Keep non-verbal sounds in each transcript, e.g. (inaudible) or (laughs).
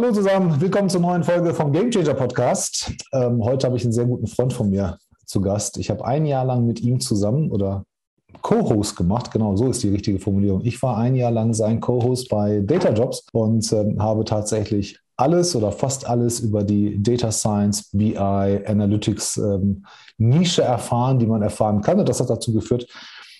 Hallo zusammen, willkommen zur neuen Folge vom Game Changer Podcast. Ähm, heute habe ich einen sehr guten Freund von mir zu Gast. Ich habe ein Jahr lang mit ihm zusammen oder Co-Host gemacht, genau so ist die richtige Formulierung. Ich war ein Jahr lang sein Co-Host bei Data Jobs und ähm, habe tatsächlich alles oder fast alles über die Data Science, BI, Analytics ähm, Nische erfahren, die man erfahren kann. Und das hat dazu geführt,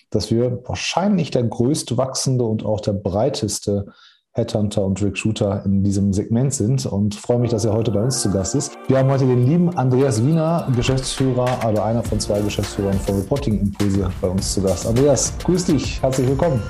dass wir wahrscheinlich der größte wachsende und auch der breiteste Headhunter und Recruiter in diesem Segment sind und freue mich, dass er heute bei uns zu Gast ist. Wir haben heute den lieben Andreas Wiener, Geschäftsführer, aber einer von zwei Geschäftsführern von Reporting Impulse bei uns zu Gast. Andreas, grüß dich, herzlich willkommen.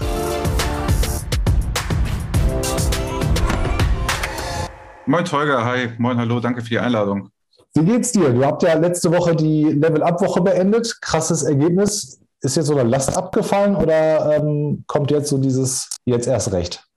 Moin Tolga, hi, moin, hallo, danke für die Einladung. Wie geht's dir? Du habt ja letzte Woche die Level-Up-Woche beendet. Krasses Ergebnis. Ist jetzt so eine Last abgefallen oder ähm, kommt jetzt so dieses jetzt erst recht?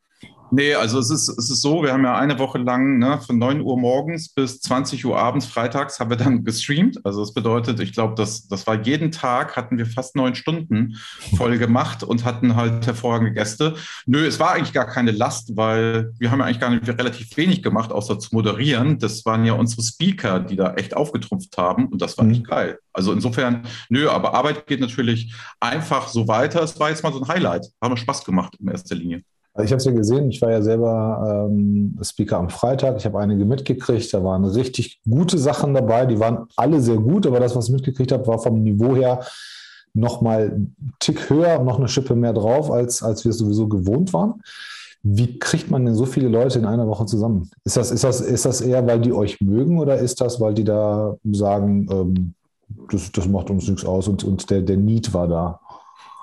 Nee, also es ist, es ist so, wir haben ja eine Woche lang ne, von 9 Uhr morgens bis 20 Uhr abends, freitags, haben wir dann gestreamt. Also das bedeutet, ich glaube, das, das war jeden Tag, hatten wir fast neun Stunden voll gemacht und hatten halt hervorragende Gäste. Nö, es war eigentlich gar keine Last, weil wir haben ja eigentlich gar nicht relativ wenig gemacht, außer zu moderieren. Das waren ja unsere Speaker, die da echt aufgetrumpft haben und das war mhm. echt geil. Also insofern, nö, aber Arbeit geht natürlich einfach so weiter. Es war jetzt mal so ein Highlight. Haben wir Spaß gemacht in erster Linie. Also ich habe es ja gesehen, ich war ja selber ähm, Speaker am Freitag. Ich habe einige mitgekriegt. Da waren richtig gute Sachen dabei. Die waren alle sehr gut, aber das, was ich mitgekriegt habe, war vom Niveau her nochmal einen Tick höher, noch eine Schippe mehr drauf, als, als wir sowieso gewohnt waren. Wie kriegt man denn so viele Leute in einer Woche zusammen? Ist das, ist das, ist das eher, weil die euch mögen oder ist das, weil die da sagen, ähm, das, das macht uns nichts aus und, und der, der Need war da?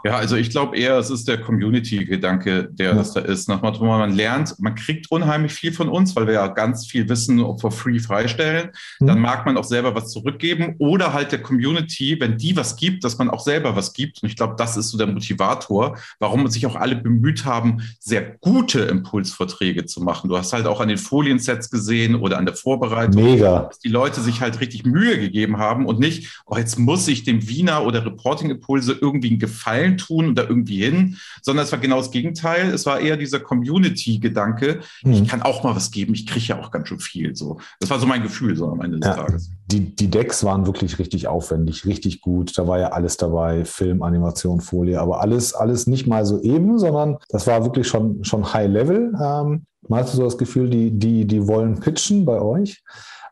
Ja, also ich glaube eher, es ist der Community-Gedanke, der ja. das da ist. Nach Motto, man lernt, man kriegt unheimlich viel von uns, weil wir ja ganz viel Wissen for free freistellen. Mhm. Dann mag man auch selber was zurückgeben oder halt der Community, wenn die was gibt, dass man auch selber was gibt. Und ich glaube, das ist so der Motivator, warum sich auch alle bemüht haben, sehr gute Impulsvorträge zu machen. Du hast halt auch an den Foliensets gesehen oder an der Vorbereitung, Mega. dass die Leute sich halt richtig Mühe gegeben haben und nicht, oh, jetzt muss ich dem Wiener oder Reporting-Impulse irgendwie einen Gefallen Gefallen tun oder irgendwie hin, sondern es war genau das Gegenteil. Es war eher dieser Community-Gedanke. Mhm. Ich kann auch mal was geben. Ich kriege ja auch ganz schön viel. So, das war so mein Gefühl so am Ende des ja, Tages. Die, die Decks waren wirklich richtig aufwendig, richtig gut. Da war ja alles dabei: Film, Animation, Folie, aber alles, alles nicht mal so eben, sondern das war wirklich schon, schon High Level. Ähm, man hatte so das Gefühl, die, die, die wollen pitchen bei euch.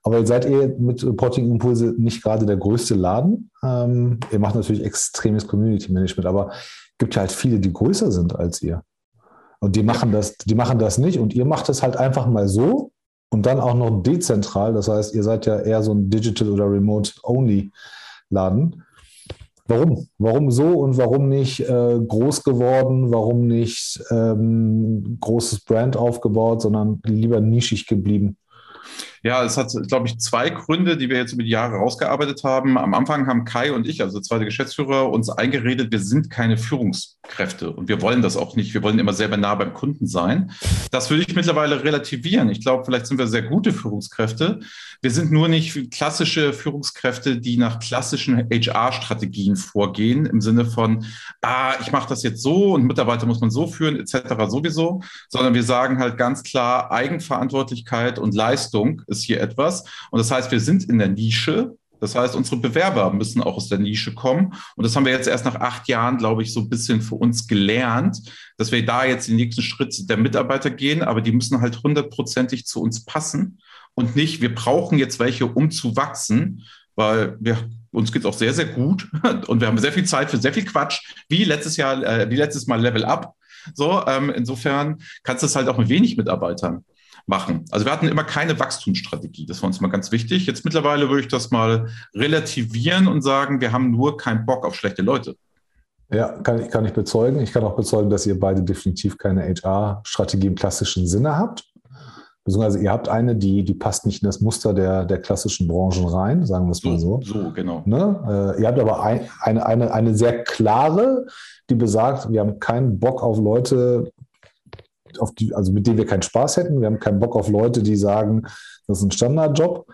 Aber seid ihr mit Reporting Impulse nicht gerade der größte Laden. Ähm, ihr macht natürlich extremes Community Management, aber es gibt ja halt viele, die größer sind als ihr. Und die machen das, die machen das nicht und ihr macht es halt einfach mal so und dann auch noch dezentral. Das heißt, ihr seid ja eher so ein Digital oder Remote-Only Laden. Warum? Warum so und warum nicht äh, groß geworden? Warum nicht ähm, großes Brand aufgebaut, sondern lieber nischig geblieben? Ja, es hat, glaube ich, zwei Gründe, die wir jetzt über die Jahre rausgearbeitet haben. Am Anfang haben Kai und ich, also zweite Geschäftsführer, uns eingeredet, wir sind keine Führungskräfte und wir wollen das auch nicht. Wir wollen immer selber nah beim Kunden sein. Das würde ich mittlerweile relativieren. Ich glaube, vielleicht sind wir sehr gute Führungskräfte. Wir sind nur nicht klassische Führungskräfte, die nach klassischen HR-Strategien vorgehen, im Sinne von, ah, ich mache das jetzt so und Mitarbeiter muss man so führen, etc. sowieso, sondern wir sagen halt ganz klar, Eigenverantwortlichkeit und Leistung ist ist hier etwas. Und das heißt, wir sind in der Nische. Das heißt, unsere Bewerber müssen auch aus der Nische kommen. Und das haben wir jetzt erst nach acht Jahren, glaube ich, so ein bisschen für uns gelernt, dass wir da jetzt den nächsten Schritt der Mitarbeiter gehen. Aber die müssen halt hundertprozentig zu uns passen und nicht, wir brauchen jetzt welche, um zu wachsen, weil wir, uns geht es auch sehr, sehr gut (laughs) und wir haben sehr viel Zeit für sehr viel Quatsch, wie letztes Jahr, äh, wie letztes Mal Level Up. So, ähm, insofern kannst du es halt auch mit wenig Mitarbeitern machen. Also wir hatten immer keine Wachstumsstrategie. Das war uns mal ganz wichtig. Jetzt mittlerweile würde ich das mal relativieren und sagen, wir haben nur keinen Bock auf schlechte Leute. Ja, kann ich, kann ich bezeugen. Ich kann auch bezeugen, dass ihr beide definitiv keine HR-Strategie im klassischen Sinne habt. Beziehungsweise ihr habt eine, die, die passt nicht in das Muster der, der klassischen Branchen rein, sagen wir es mal so. So, genau. Ne? Äh, ihr habt aber ein, eine, eine, eine sehr klare, die besagt, wir haben keinen Bock auf Leute, auf die, also mit denen wir keinen Spaß hätten. Wir haben keinen Bock auf Leute, die sagen, das ist ein Standardjob.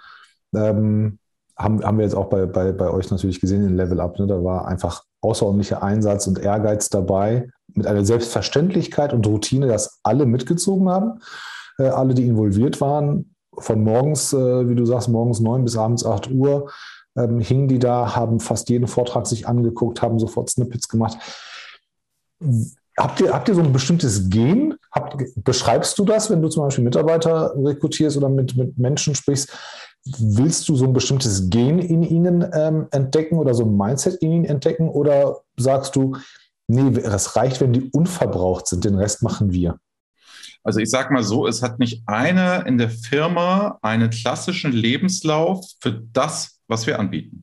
Ähm, haben, haben wir jetzt auch bei, bei, bei euch natürlich gesehen in Level Up. Ne? Da war einfach außerordentlicher Einsatz und Ehrgeiz dabei, mit einer Selbstverständlichkeit und Routine, dass alle mitgezogen haben, äh, alle, die involviert waren. von morgens, äh, wie du sagst, morgens neun bis abends acht Uhr ähm, hingen die da, haben fast jeden Vortrag sich angeguckt, haben sofort Snippets gemacht. Habt ihr, habt ihr so ein bestimmtes Gen? Habt, beschreibst du das, wenn du zum Beispiel Mitarbeiter rekrutierst oder mit, mit Menschen sprichst? Willst du so ein bestimmtes Gen in ihnen ähm, entdecken oder so ein Mindset in ihnen entdecken? Oder sagst du, nee, es reicht, wenn die unverbraucht sind, den Rest machen wir? Also ich sage mal so, es hat nicht einer in der Firma einen klassischen Lebenslauf für das, was wir anbieten.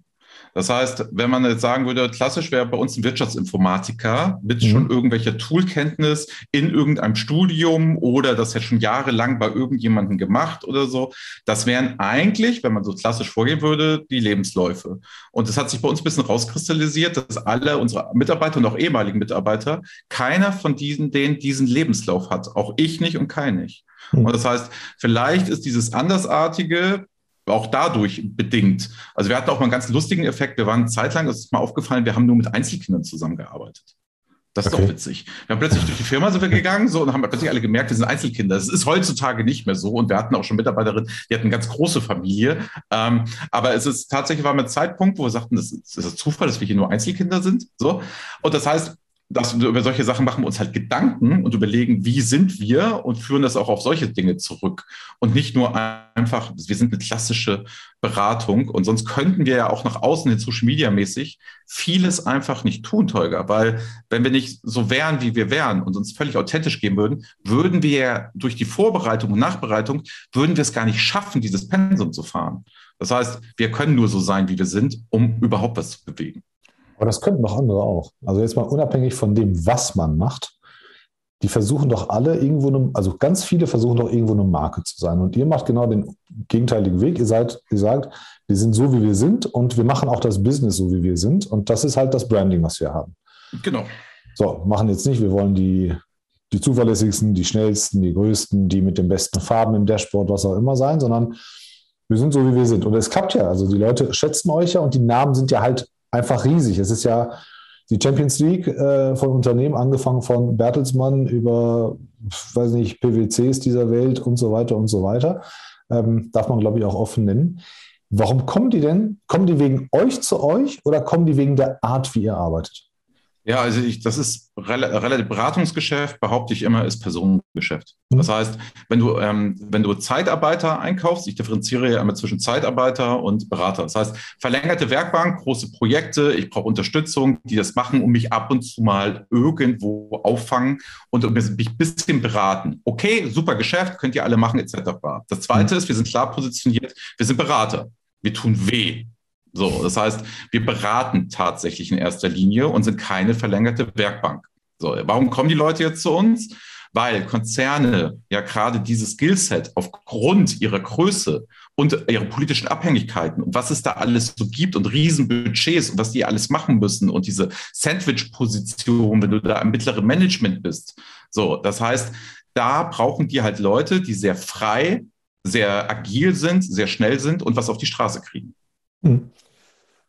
Das heißt, wenn man jetzt sagen würde, klassisch wäre bei uns ein Wirtschaftsinformatiker mit mhm. schon irgendwelcher Toolkenntnis in irgendeinem Studium oder das ja schon jahrelang bei irgendjemandem gemacht oder so. Das wären eigentlich, wenn man so klassisch vorgehen würde, die Lebensläufe. Und es hat sich bei uns ein bisschen rauskristallisiert, dass alle unsere Mitarbeiter und auch ehemaligen Mitarbeiter, keiner von diesen, denen diesen Lebenslauf hat. Auch ich nicht und kein nicht. Mhm. Und das heißt, vielleicht ist dieses Andersartige auch dadurch bedingt. Also wir hatten auch mal einen ganz lustigen Effekt. Wir waren zeitlang, das ist mal aufgefallen, wir haben nur mit Einzelkindern zusammengearbeitet. Das ist okay. doch witzig. Wir haben plötzlich durch die Firma sind wir gegangen so, und haben plötzlich alle gemerkt, wir sind Einzelkinder. Das ist heutzutage nicht mehr so. Und wir hatten auch schon Mitarbeiterinnen, die hatten eine ganz große Familie. Ähm, aber es ist tatsächlich war ein Zeitpunkt, wo wir sagten, das ist, das ist Zufall, dass wir hier nur Einzelkinder sind. So. Und das heißt, das, über solche Sachen machen wir uns halt Gedanken und überlegen, wie sind wir und führen das auch auf solche Dinge zurück. Und nicht nur einfach, wir sind eine klassische Beratung und sonst könnten wir ja auch nach außen hin Social Media mäßig vieles einfach nicht tun, Tolga, weil wenn wir nicht so wären, wie wir wären und uns völlig authentisch geben würden, würden wir ja durch die Vorbereitung und Nachbereitung, würden wir es gar nicht schaffen, dieses Pensum zu fahren. Das heißt, wir können nur so sein, wie wir sind, um überhaupt was zu bewegen. Aber das könnten doch andere auch. Also jetzt mal unabhängig von dem, was man macht, die versuchen doch alle irgendwo, eine, also ganz viele versuchen doch irgendwo eine Marke zu sein. Und ihr macht genau den gegenteiligen Weg. Ihr seid, ihr sagt, wir sind so, wie wir sind und wir machen auch das Business so, wie wir sind. Und das ist halt das Branding, was wir haben. Genau. So, machen jetzt nicht, wir wollen die, die zuverlässigsten, die schnellsten, die größten, die mit den besten Farben im Dashboard, was auch immer sein, sondern wir sind so, wie wir sind. Und es klappt ja. Also die Leute schätzen euch ja und die Namen sind ja halt einfach riesig. Es ist ja die Champions League äh, von Unternehmen, angefangen von Bertelsmann über, weiß nicht, PwCs dieser Welt und so weiter und so weiter. Ähm, darf man, glaube ich, auch offen nennen. Warum kommen die denn? Kommen die wegen euch zu euch oder kommen die wegen der Art, wie ihr arbeitet? Ja, also ich, das ist relativ Beratungsgeschäft, behaupte ich immer, ist Personengeschäft. Mhm. Das heißt, wenn du, ähm, wenn du Zeitarbeiter einkaufst, ich differenziere ja immer zwischen Zeitarbeiter und Berater. Das heißt, verlängerte Werkbank, große Projekte, ich brauche Unterstützung, die das machen und mich ab und zu mal irgendwo auffangen und mich ein bisschen beraten. Okay, super Geschäft, könnt ihr alle machen, etc. Das zweite mhm. ist, wir sind klar positioniert, wir sind Berater. Wir tun weh. So, das heißt, wir beraten tatsächlich in erster Linie und sind keine verlängerte Werkbank. So, warum kommen die Leute jetzt zu uns? Weil Konzerne ja gerade dieses Skillset aufgrund ihrer Größe und ihrer politischen Abhängigkeiten und was es da alles so gibt und Riesenbudgets und was die alles machen müssen und diese Sandwich-Position, wenn du da im mittleren Management bist. So, das heißt, da brauchen die halt Leute, die sehr frei, sehr agil sind, sehr schnell sind und was auf die Straße kriegen. Hm.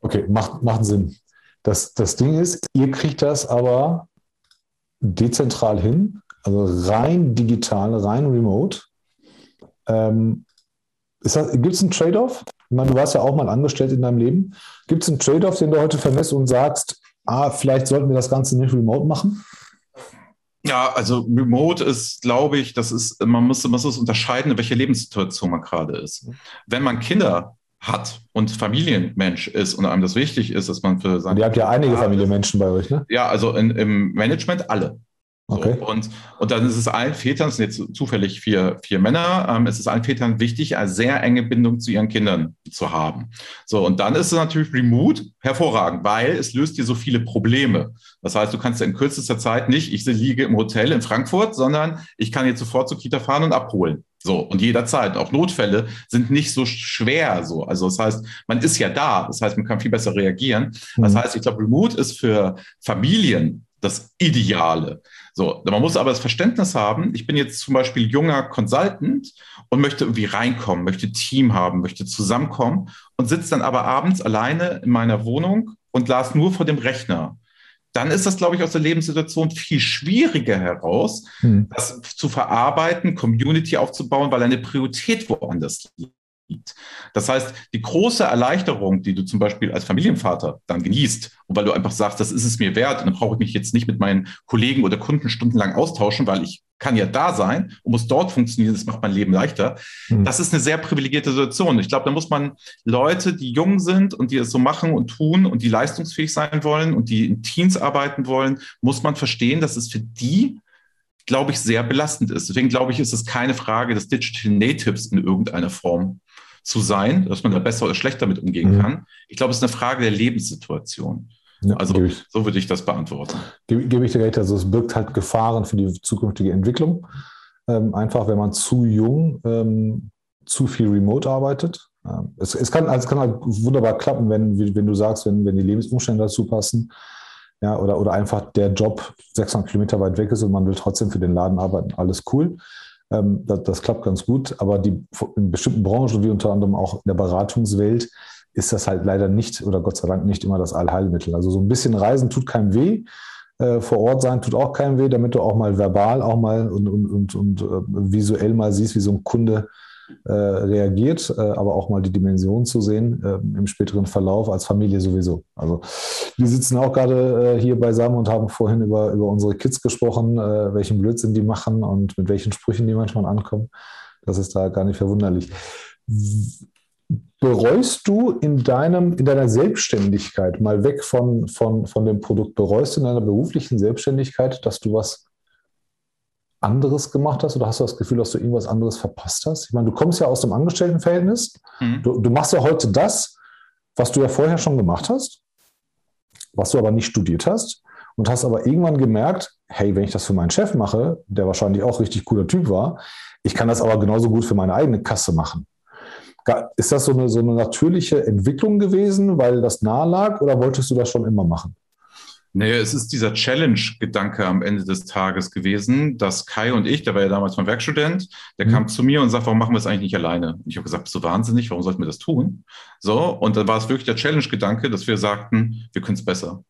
Okay, macht, macht Sinn. Das, das Ding ist, ihr kriegt das aber dezentral hin, also rein digital, rein remote. Ähm, Gibt es einen Trade-off? Ich meine, du warst ja auch mal angestellt in deinem Leben. Gibt es einen Trade-off, den du heute vermisst und sagst, ah, vielleicht sollten wir das Ganze nicht remote machen? Ja, also Remote ist, glaube ich, das ist, man muss, muss unterscheiden, in welcher Lebenssituation man gerade ist. Wenn man Kinder hat und Familienmensch ist und einem das wichtig ist, dass man für seine. Ihr habt ja einige Familienmenschen bei euch, ne? Ja, also in, im Management alle. Okay. So, und, und dann ist es allen Vätern, es sind jetzt zufällig vier, vier Männer, ähm, es ist allen Vätern wichtig, eine sehr enge Bindung zu ihren Kindern zu haben. So, und dann ist es natürlich remote hervorragend, weil es löst dir so viele Probleme. Das heißt, du kannst ja in kürzester Zeit nicht, ich liege im Hotel in Frankfurt, sondern ich kann jetzt sofort zur Kita fahren und abholen. So, und jederzeit. Auch Notfälle sind nicht so schwer so. Also das heißt, man ist ja da. Das heißt, man kann viel besser reagieren. Das mhm. heißt, ich glaube, Remote ist für Familien das Ideale. So, man muss aber das Verständnis haben, ich bin jetzt zum Beispiel junger Consultant und möchte irgendwie reinkommen, möchte Team haben, möchte zusammenkommen und sitze dann aber abends alleine in meiner Wohnung und las nur vor dem Rechner. dann ist das, glaube ich, aus der Lebenssituation viel schwieriger heraus, hm. das zu verarbeiten, Community aufzubauen, weil eine Priorität woanders liegt. Das heißt, die große Erleichterung, die du zum Beispiel als Familienvater dann genießt, und weil du einfach sagst, das ist es mir wert, und dann brauche ich mich jetzt nicht mit meinen Kollegen oder Kunden stundenlang austauschen, weil ich kann ja da sein und muss dort funktionieren, das macht mein Leben leichter. Mhm. Das ist eine sehr privilegierte Situation. Ich glaube, da muss man Leute, die jung sind und die es so machen und tun und die leistungsfähig sein wollen und die in Teams arbeiten wollen, muss man verstehen, dass es für die glaube ich, sehr belastend ist. Deswegen glaube ich, ist es keine Frage des Digital Natives in irgendeiner Form zu sein, dass man da besser oder schlechter mit umgehen mhm. kann. Ich glaube, es ist eine Frage der Lebenssituation. Ja, also so würde ich das beantworten. Gebe, gebe ich dir recht, also es birgt halt Gefahren für die zukünftige Entwicklung. Ähm, einfach, wenn man zu jung ähm, zu viel remote arbeitet. Ähm, es, es, kann, also es kann halt wunderbar klappen, wenn, wenn du sagst, wenn, wenn die Lebensumstände dazu passen. Ja, oder, oder einfach der Job 600 Kilometer weit weg ist und man will trotzdem für den Laden arbeiten. Alles cool. Ähm, das, das, klappt ganz gut, aber die, in bestimmten Branchen, wie unter anderem auch in der Beratungswelt, ist das halt leider nicht oder Gott sei Dank nicht immer das Allheilmittel. Also so ein bisschen Reisen tut keinem weh. Äh, vor Ort sein tut auch keinem weh, damit du auch mal verbal, auch mal und, und, und, und äh, visuell mal siehst, wie so ein Kunde äh, reagiert, äh, aber auch mal die Dimension zu sehen äh, im späteren Verlauf als Familie sowieso. Also wir sitzen auch gerade hier beisammen und haben vorhin über, über unsere Kids gesprochen, welchen Blödsinn die machen und mit welchen Sprüchen die manchmal ankommen. Das ist da gar nicht verwunderlich. Bereust du in, deinem, in deiner Selbstständigkeit, mal weg von, von, von dem Produkt, bereust du in deiner beruflichen Selbstständigkeit, dass du was anderes gemacht hast oder hast du das Gefühl, dass du irgendwas anderes verpasst hast? Ich meine, du kommst ja aus dem Angestelltenverhältnis. Mhm. Du, du machst ja heute das, was du ja vorher schon gemacht hast, was du aber nicht studiert hast und hast aber irgendwann gemerkt, hey, wenn ich das für meinen Chef mache, der wahrscheinlich auch richtig cooler Typ war, ich kann das aber genauso gut für meine eigene Kasse machen. Ist das so eine, so eine natürliche Entwicklung gewesen, weil das nahe lag oder wolltest du das schon immer machen? Naja, es ist dieser Challenge-Gedanke am Ende des Tages gewesen, dass Kai und ich, der war ja damals mein Werkstudent, der mhm. kam zu mir und sagt, warum machen wir es eigentlich nicht alleine? Und ich habe gesagt, bist du wahnsinnig, warum sollten wir das tun? So, und dann war es wirklich der Challenge-Gedanke, dass wir sagten, wir können es besser.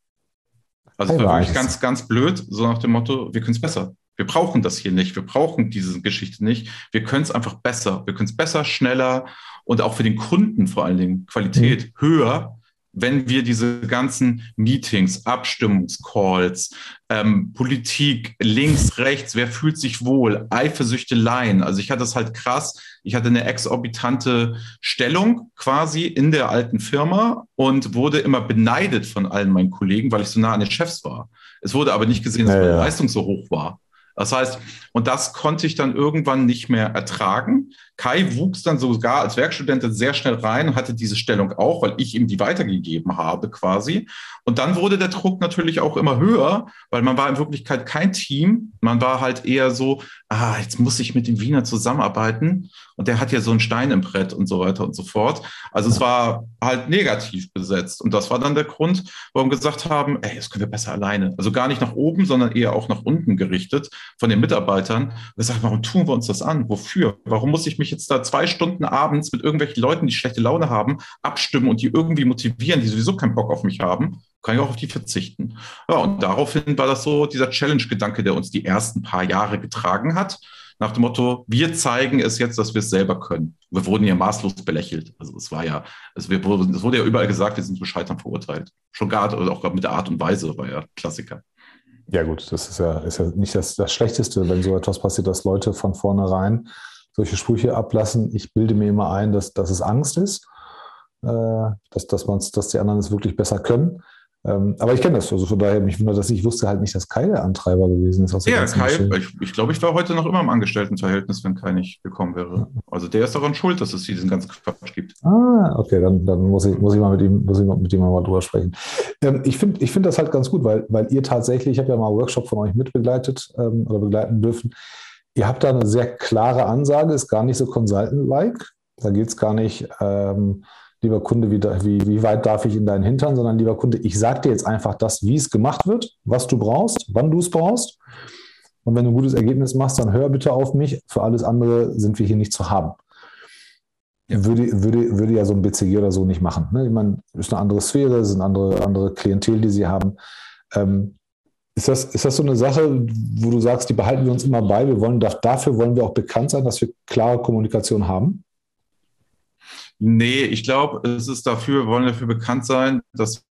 Also es war wirklich ganz, ganz blöd, so nach dem Motto, wir können es besser. Wir brauchen das hier nicht, wir brauchen diese Geschichte nicht. Wir können es einfach besser. Wir können es besser, schneller und auch für den Kunden vor allen Dingen Qualität mhm. höher wenn wir diese ganzen Meetings, Abstimmungscalls, ähm, Politik, links, rechts, wer fühlt sich wohl, Eifersüchteleien. Also ich hatte das halt krass. Ich hatte eine exorbitante Stellung quasi in der alten Firma und wurde immer beneidet von allen meinen Kollegen, weil ich so nah an den Chefs war. Es wurde aber nicht gesehen, dass meine ja. Leistung so hoch war. Das heißt, und das konnte ich dann irgendwann nicht mehr ertragen. Kai wuchs dann sogar als Werkstudent sehr schnell rein und hatte diese Stellung auch, weil ich ihm die weitergegeben habe quasi. Und dann wurde der Druck natürlich auch immer höher, weil man war in Wirklichkeit kein Team. Man war halt eher so, ah, jetzt muss ich mit dem Wiener zusammenarbeiten. Und der hat ja so einen Stein im Brett und so weiter und so fort. Also es war halt negativ besetzt. Und das war dann der Grund, warum wir gesagt haben, ey, das können wir besser alleine. Also gar nicht nach oben, sondern eher auch nach unten gerichtet von den Mitarbeitern. Wir sagen, warum tun wir uns das an? Wofür? Warum muss ich mich jetzt da zwei Stunden abends mit irgendwelchen Leuten, die schlechte Laune haben, abstimmen und die irgendwie motivieren, die sowieso keinen Bock auf mich haben? Kann ich auch auf die verzichten. Ja, und daraufhin war das so dieser Challenge-Gedanke, der uns die ersten paar Jahre getragen hat nach dem Motto, wir zeigen es jetzt, dass wir es selber können. Wir wurden ja maßlos belächelt. Also es war ja, es wurde ja überall gesagt, wir sind zum Scheitern verurteilt. Schon gar, auch mit der Art und Weise war ja Klassiker. Ja, gut, das ist ja, ist ja nicht das, das Schlechteste, wenn so etwas passiert, dass Leute von vornherein solche Sprüche ablassen. Ich bilde mir immer ein, dass, dass es Angst ist, äh, dass, dass, dass die anderen es wirklich besser können. Ähm, aber ich kenne das, also von daher, mich wundert das, ich wusste halt nicht, dass Kai der Antreiber gewesen ist. Ja, Kai, ich, ich glaube, ich war heute noch immer im Angestelltenverhältnis, wenn Kai nicht gekommen wäre. Also der ist daran schuld, dass es diesen ganzen Quatsch gibt. Ah, okay, dann, dann muss, ich, muss ich mal mit ihm, muss ich mit ihm mal drüber sprechen. Ähm, ich finde ich find das halt ganz gut, weil, weil ihr tatsächlich, ich habe ja mal einen Workshop von euch mitbegleitet ähm, oder begleiten dürfen. Ihr habt da eine sehr klare Ansage, ist gar nicht so consultant-like. Da geht es gar nicht, ähm, lieber Kunde, wie, wie, wie weit darf ich in deinen Hintern, sondern lieber Kunde, ich sage dir jetzt einfach das, wie es gemacht wird, was du brauchst, wann du es brauchst. Und wenn du ein gutes Ergebnis machst, dann hör bitte auf mich. Für alles andere sind wir hier nicht zu haben. Ja. Würde, würde, würde ja so ein BCG oder so nicht machen. Ne? Ich meine, ist eine andere Sphäre, es ist eine andere, andere Klientel, die sie haben. Ähm, ist das, ist das so eine Sache, wo du sagst, die behalten wir uns immer bei? Wir wollen, dafür wollen wir auch bekannt sein, dass wir klare Kommunikation haben? Nee, ich glaube, es ist dafür, wir wollen dafür bekannt sein, dass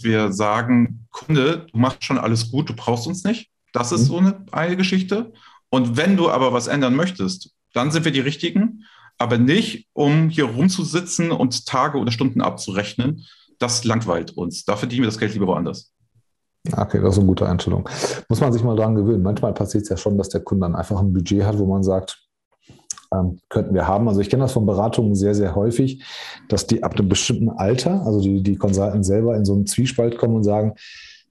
wir sagen, Kunde, du machst schon alles gut, du brauchst uns nicht. Das ist mhm. so eine, eine Geschichte. Und wenn du aber was ändern möchtest, dann sind wir die Richtigen, aber nicht, um hier rumzusitzen und Tage oder Stunden abzurechnen. Das langweilt uns. Da verdienen wir das Geld lieber woanders. Okay, das ist eine gute Einstellung. Muss man sich mal dran gewöhnen. Manchmal passiert es ja schon, dass der Kunde dann einfach ein Budget hat, wo man sagt, ähm, könnten wir haben. Also ich kenne das von Beratungen sehr, sehr häufig, dass die ab einem bestimmten Alter, also die, die Consultants selber in so einen Zwiespalt kommen und sagen,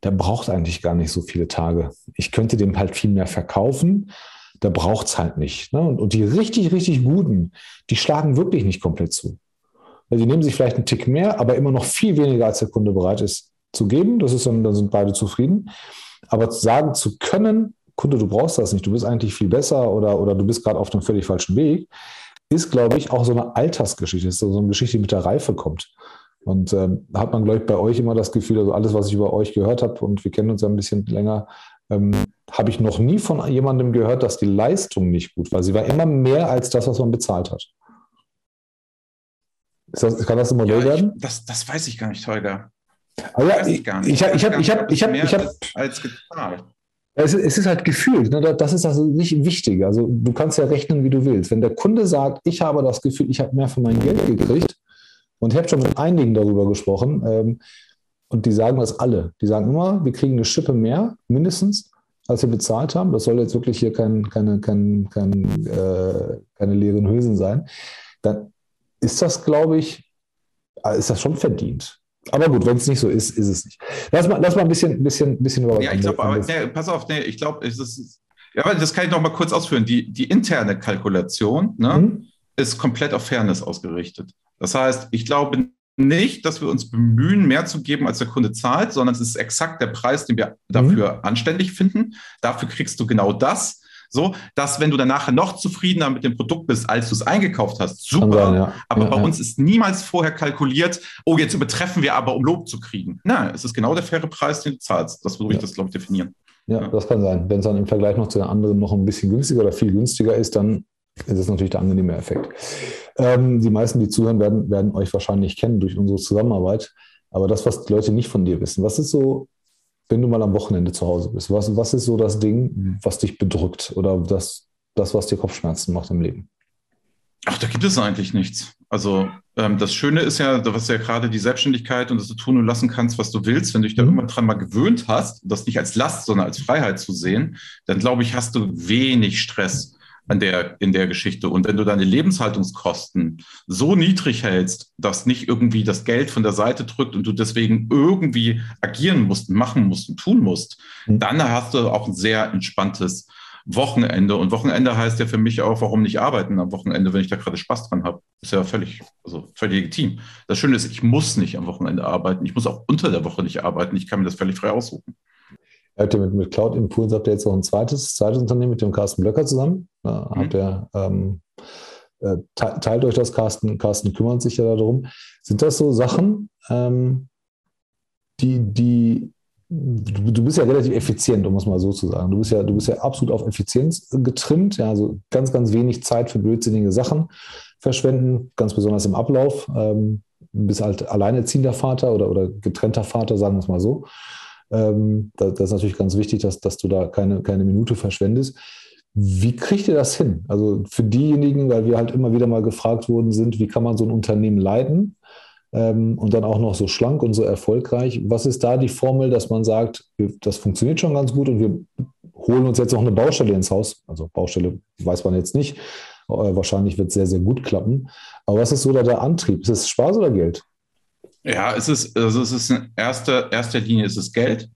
der braucht eigentlich gar nicht so viele Tage. Ich könnte dem halt viel mehr verkaufen. Da braucht es halt nicht. Ne? Und, und, die richtig, richtig guten, die schlagen wirklich nicht komplett zu. Die nehmen sich vielleicht einen Tick mehr, aber immer noch viel weniger, als der Kunde bereit ist zu geben. Das ist dann, dann sind beide zufrieden. Aber sagen zu können, Kunde, du brauchst das nicht, du bist eigentlich viel besser oder, oder du bist gerade auf dem völlig falschen Weg, ist, glaube ich, auch so eine Altersgeschichte, ist so eine Geschichte, die mit der Reife kommt. Und ähm, hat man, glaube ich, bei euch immer das Gefühl, also alles, was ich über euch gehört habe, und wir kennen uns ja ein bisschen länger, ähm, habe ich noch nie von jemandem gehört, dass die Leistung nicht gut war. Sie war immer mehr als das, was man bezahlt hat. Das, kann das ein Modell ja, werden? das, das weiß ich gar nicht, Holger. Ah, ja, ich, ich, ich, ich habe, ich habe, ich habe, ich habe, ich als gezahlt. Es ist, es ist halt gefühlt, ne? das ist also nicht wichtig. Also du kannst ja rechnen, wie du willst. Wenn der Kunde sagt, ich habe das Gefühl, ich habe mehr für mein Geld gekriegt, und ich habe schon mit einigen darüber gesprochen, ähm, und die sagen das alle. Die sagen immer, wir kriegen eine Schippe mehr, mindestens, als wir bezahlt haben. Das soll jetzt wirklich hier kein, keine, kein, kein, äh, keine leeren Hülsen sein. Dann ist das, glaube ich, ist das schon verdient. Aber gut, wenn es nicht so ist, ist es nicht. Lass mal, lass mal ein bisschen, bisschen, bisschen über. Ja, ich glaube, aber nee, pass auf, nee, ich glaube, es ist. Ja, aber das kann ich noch mal kurz ausführen. Die, die interne Kalkulation ne, mhm. ist komplett auf Fairness ausgerichtet. Das heißt, ich glaube nicht, dass wir uns bemühen, mehr zu geben, als der Kunde zahlt, sondern es ist exakt der Preis, den wir dafür mhm. anständig finden. Dafür kriegst du genau das. So, dass wenn du danach noch zufriedener mit dem Produkt bist, als du es eingekauft hast, super. Sein, ja. Aber ja, bei ja. uns ist niemals vorher kalkuliert, oh, jetzt übertreffen wir aber, um Lob zu kriegen. Nein, es ist genau der faire Preis, den du zahlst. Das würde ich das, glaube ich, definieren. Ja, das kann sein. Wenn es dann im Vergleich noch zu den anderen noch ein bisschen günstiger oder viel günstiger ist, dann ist es natürlich der angenehme Effekt. Ähm, die meisten, die zuhören, werden, werden euch wahrscheinlich kennen durch unsere Zusammenarbeit. Aber das, was die Leute nicht von dir wissen, was ist so, wenn du mal am Wochenende zu Hause bist, was, was ist so das Ding, was dich bedrückt oder das, das, was dir Kopfschmerzen macht im Leben? Ach, da gibt es eigentlich nichts. Also ähm, das Schöne ist ja, was ja gerade die Selbstständigkeit und dass du tun und lassen kannst, was du willst. Wenn du dich da mhm. immer dran mal gewöhnt hast, das nicht als Last, sondern als Freiheit zu sehen, dann glaube ich, hast du wenig Stress an der, in der Geschichte. Und wenn du deine Lebenshaltungskosten so niedrig hältst, dass nicht irgendwie das Geld von der Seite drückt und du deswegen irgendwie agieren musst, machen musst und tun musst, mhm. dann hast du auch ein sehr entspanntes Wochenende. Und Wochenende heißt ja für mich auch, warum nicht arbeiten am Wochenende, wenn ich da gerade Spaß dran habe. Ist ja völlig, also völlig legitim. Das Schöne ist, ich muss nicht am Wochenende arbeiten. Ich muss auch unter der Woche nicht arbeiten. Ich kann mir das völlig frei aussuchen. Habt ihr mit, mit Cloud Impulse habt ihr jetzt noch ein zweites, zweites Unternehmen mit dem Carsten Blöcker zusammen? Da mhm. habt ihr, ähm, äh, teilt euch das, Carsten, Carsten kümmert sich ja darum. Sind das so Sachen, ähm, die, die du, du, bist ja relativ effizient, um es mal so zu sagen. Du bist ja, du bist ja absolut auf Effizienz getrimmt, ja, also ganz, ganz wenig Zeit für blödsinnige Sachen verschwenden, ganz besonders im Ablauf. Ähm, bist halt alleinerziehender Vater oder, oder getrennter Vater, sagen wir es mal so. Ähm, das, das, ist natürlich ganz wichtig, dass, dass du da keine, keine Minute verschwendest. Wie kriegt ihr das hin? Also für diejenigen, weil wir halt immer wieder mal gefragt worden sind, wie kann man so ein Unternehmen leiten ähm, und dann auch noch so schlank und so erfolgreich. Was ist da die Formel, dass man sagt, das funktioniert schon ganz gut und wir holen uns jetzt noch eine Baustelle ins Haus? Also Baustelle weiß man jetzt nicht. Äh, wahrscheinlich wird es sehr, sehr gut klappen. Aber was ist so da der Antrieb? Ist es Spaß oder Geld? Ja, es ist, also es ist in erster, erster Linie ist es Geld,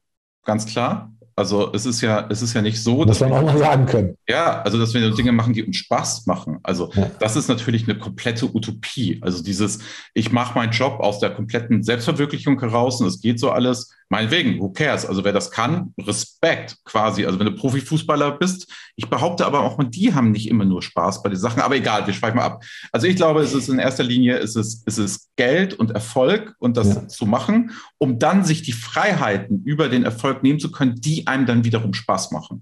ganz klar. Also es ist ja, es ist ja nicht so, dass wir auch mal sagen können. Ja, also dass wir Dinge machen, die uns Spaß machen. Also ja. das ist natürlich eine komplette Utopie. Also dieses, ich mache meinen Job aus der kompletten Selbstverwirklichung heraus und es geht so alles. Meinetwegen, who cares? Also wer das kann, Respekt quasi. Also wenn du Profifußballer bist, ich behaupte aber auch, die haben nicht immer nur Spaß bei den Sachen. Aber egal, wir schweifen mal ab. Also ich glaube, es ist in erster Linie, es ist, es ist Geld und Erfolg und das ja. zu machen, um dann sich die Freiheiten über den Erfolg nehmen zu können, die einem dann wiederum Spaß machen.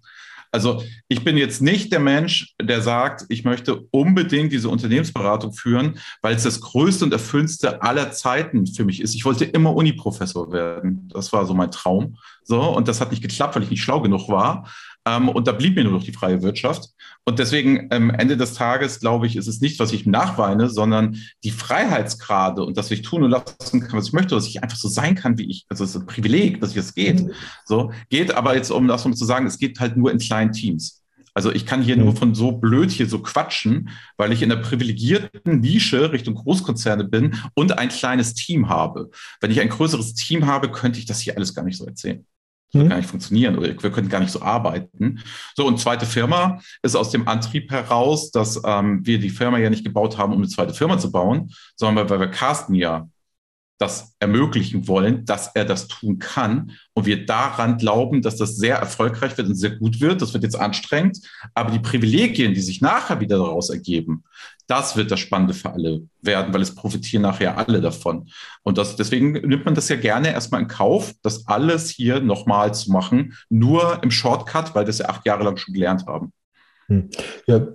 Also ich bin jetzt nicht der Mensch, der sagt, ich möchte unbedingt diese Unternehmensberatung führen, weil es das größte und erfüllendste aller Zeiten für mich ist. Ich wollte immer Uniprofessor werden. Das war so mein Traum. So, und das hat nicht geklappt, weil ich nicht schlau genug war. Ähm, und da blieb mir nur noch die freie Wirtschaft. Und deswegen am ähm, Ende des Tages, glaube ich, ist es nicht, was ich nachweine, sondern die Freiheitsgrade und dass ich tun und lassen kann, was ich möchte, dass ich einfach so sein kann, wie ich. Also es ist ein Privileg, dass ich es geht. Mhm. So geht aber jetzt, um das um zu sagen, es geht halt nur in kleinen Teams. Also ich kann hier mhm. nur von so blöd hier so quatschen, weil ich in der privilegierten Nische Richtung Großkonzerne bin und ein kleines Team habe. Wenn ich ein größeres Team habe, könnte ich das hier alles gar nicht so erzählen. Das mhm. gar nicht funktionieren oder wir können gar nicht so arbeiten. So, und zweite Firma ist aus dem Antrieb heraus, dass ähm, wir die Firma ja nicht gebaut haben, um eine zweite Firma zu bauen, sondern weil wir Carsten ja das ermöglichen wollen, dass er das tun kann und wir daran glauben, dass das sehr erfolgreich wird und sehr gut wird. Das wird jetzt anstrengend, aber die Privilegien, die sich nachher wieder daraus ergeben, das wird das Spannende für alle werden, weil es profitieren nachher alle davon. Und das, deswegen nimmt man das ja gerne erstmal in Kauf, das alles hier nochmal zu machen, nur im Shortcut, weil es ja acht Jahre lang schon gelernt haben. Hm. Ja,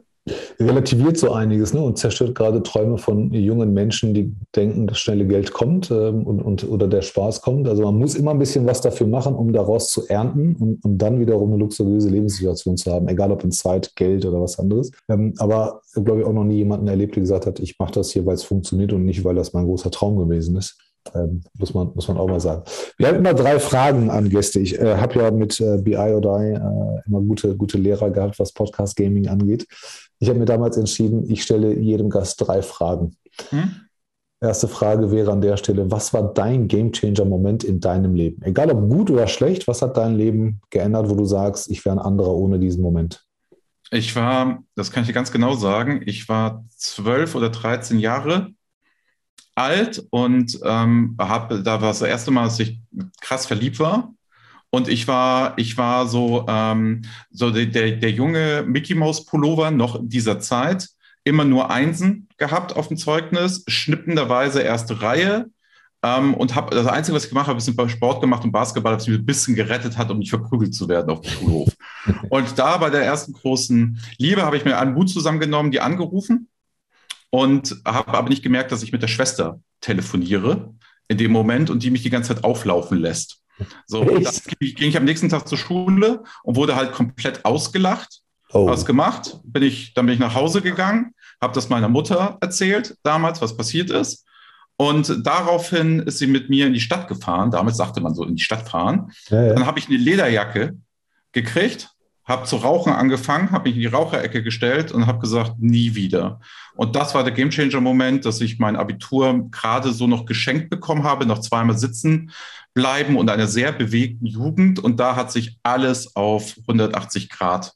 relativiert so einiges ne? und zerstört gerade Träume von jungen Menschen, die denken, dass schnelle Geld kommt ähm, und, und, oder der Spaß kommt. Also man muss immer ein bisschen was dafür machen, um daraus zu ernten und, und dann wiederum eine luxuriöse Lebenssituation zu haben, egal ob in Zeit, Geld oder was anderes. Ähm, aber glaube ich auch noch nie jemanden erlebt, der gesagt hat, ich mache das hier, weil es funktioniert und nicht, weil das mein großer Traum gewesen ist. Ähm, muss, man, muss man auch mal sagen. Wir haben immer drei Fragen an Gäste. Ich äh, habe ja mit äh, BI oder I äh, immer gute, gute Lehrer gehabt, was Podcast Gaming angeht. Ich habe mir damals entschieden, ich stelle jedem Gast drei Fragen. Hm? Erste Frage wäre an der Stelle, was war dein Gamechanger-Moment in deinem Leben? Egal ob gut oder schlecht, was hat dein Leben geändert, wo du sagst, ich wäre ein anderer ohne diesen Moment? Ich war, das kann ich dir ganz genau sagen, ich war zwölf oder dreizehn Jahre alt und ähm, habe, da war es das erste Mal, dass ich krass verliebt war. Und ich war, ich war so, ähm, so der, der, der junge Mickey Mouse Pullover noch in dieser Zeit, immer nur Einsen gehabt auf dem Zeugnis, schnippenderweise erste Reihe. Ähm, und habe das Einzige, was ich gemacht habe, ist ein bisschen Sport gemacht und Basketball, das mich ein bisschen gerettet hat, um nicht verprügelt zu werden auf dem Schulhof. (laughs) und da bei der ersten großen Liebe habe ich mir einen Mut zusammengenommen, die angerufen und habe aber nicht gemerkt, dass ich mit der Schwester telefoniere in dem Moment und die mich die ganze Zeit auflaufen lässt. So, dann ging ich am nächsten Tag zur Schule und wurde halt komplett ausgelacht. Oh. Was gemacht? Bin ich, dann bin ich nach Hause gegangen, habe das meiner Mutter erzählt, damals, was passiert ist. Und daraufhin ist sie mit mir in die Stadt gefahren. Damals sagte man so, in die Stadt fahren. Ja, ja. Dann habe ich eine Lederjacke gekriegt, habe zu rauchen angefangen, habe mich in die Raucherecke gestellt und habe gesagt, nie wieder. Und das war der Gamechanger-Moment, dass ich mein Abitur gerade so noch geschenkt bekommen habe, noch zweimal sitzen bleiben und einer sehr bewegten Jugend. Und da hat sich alles auf 180 Grad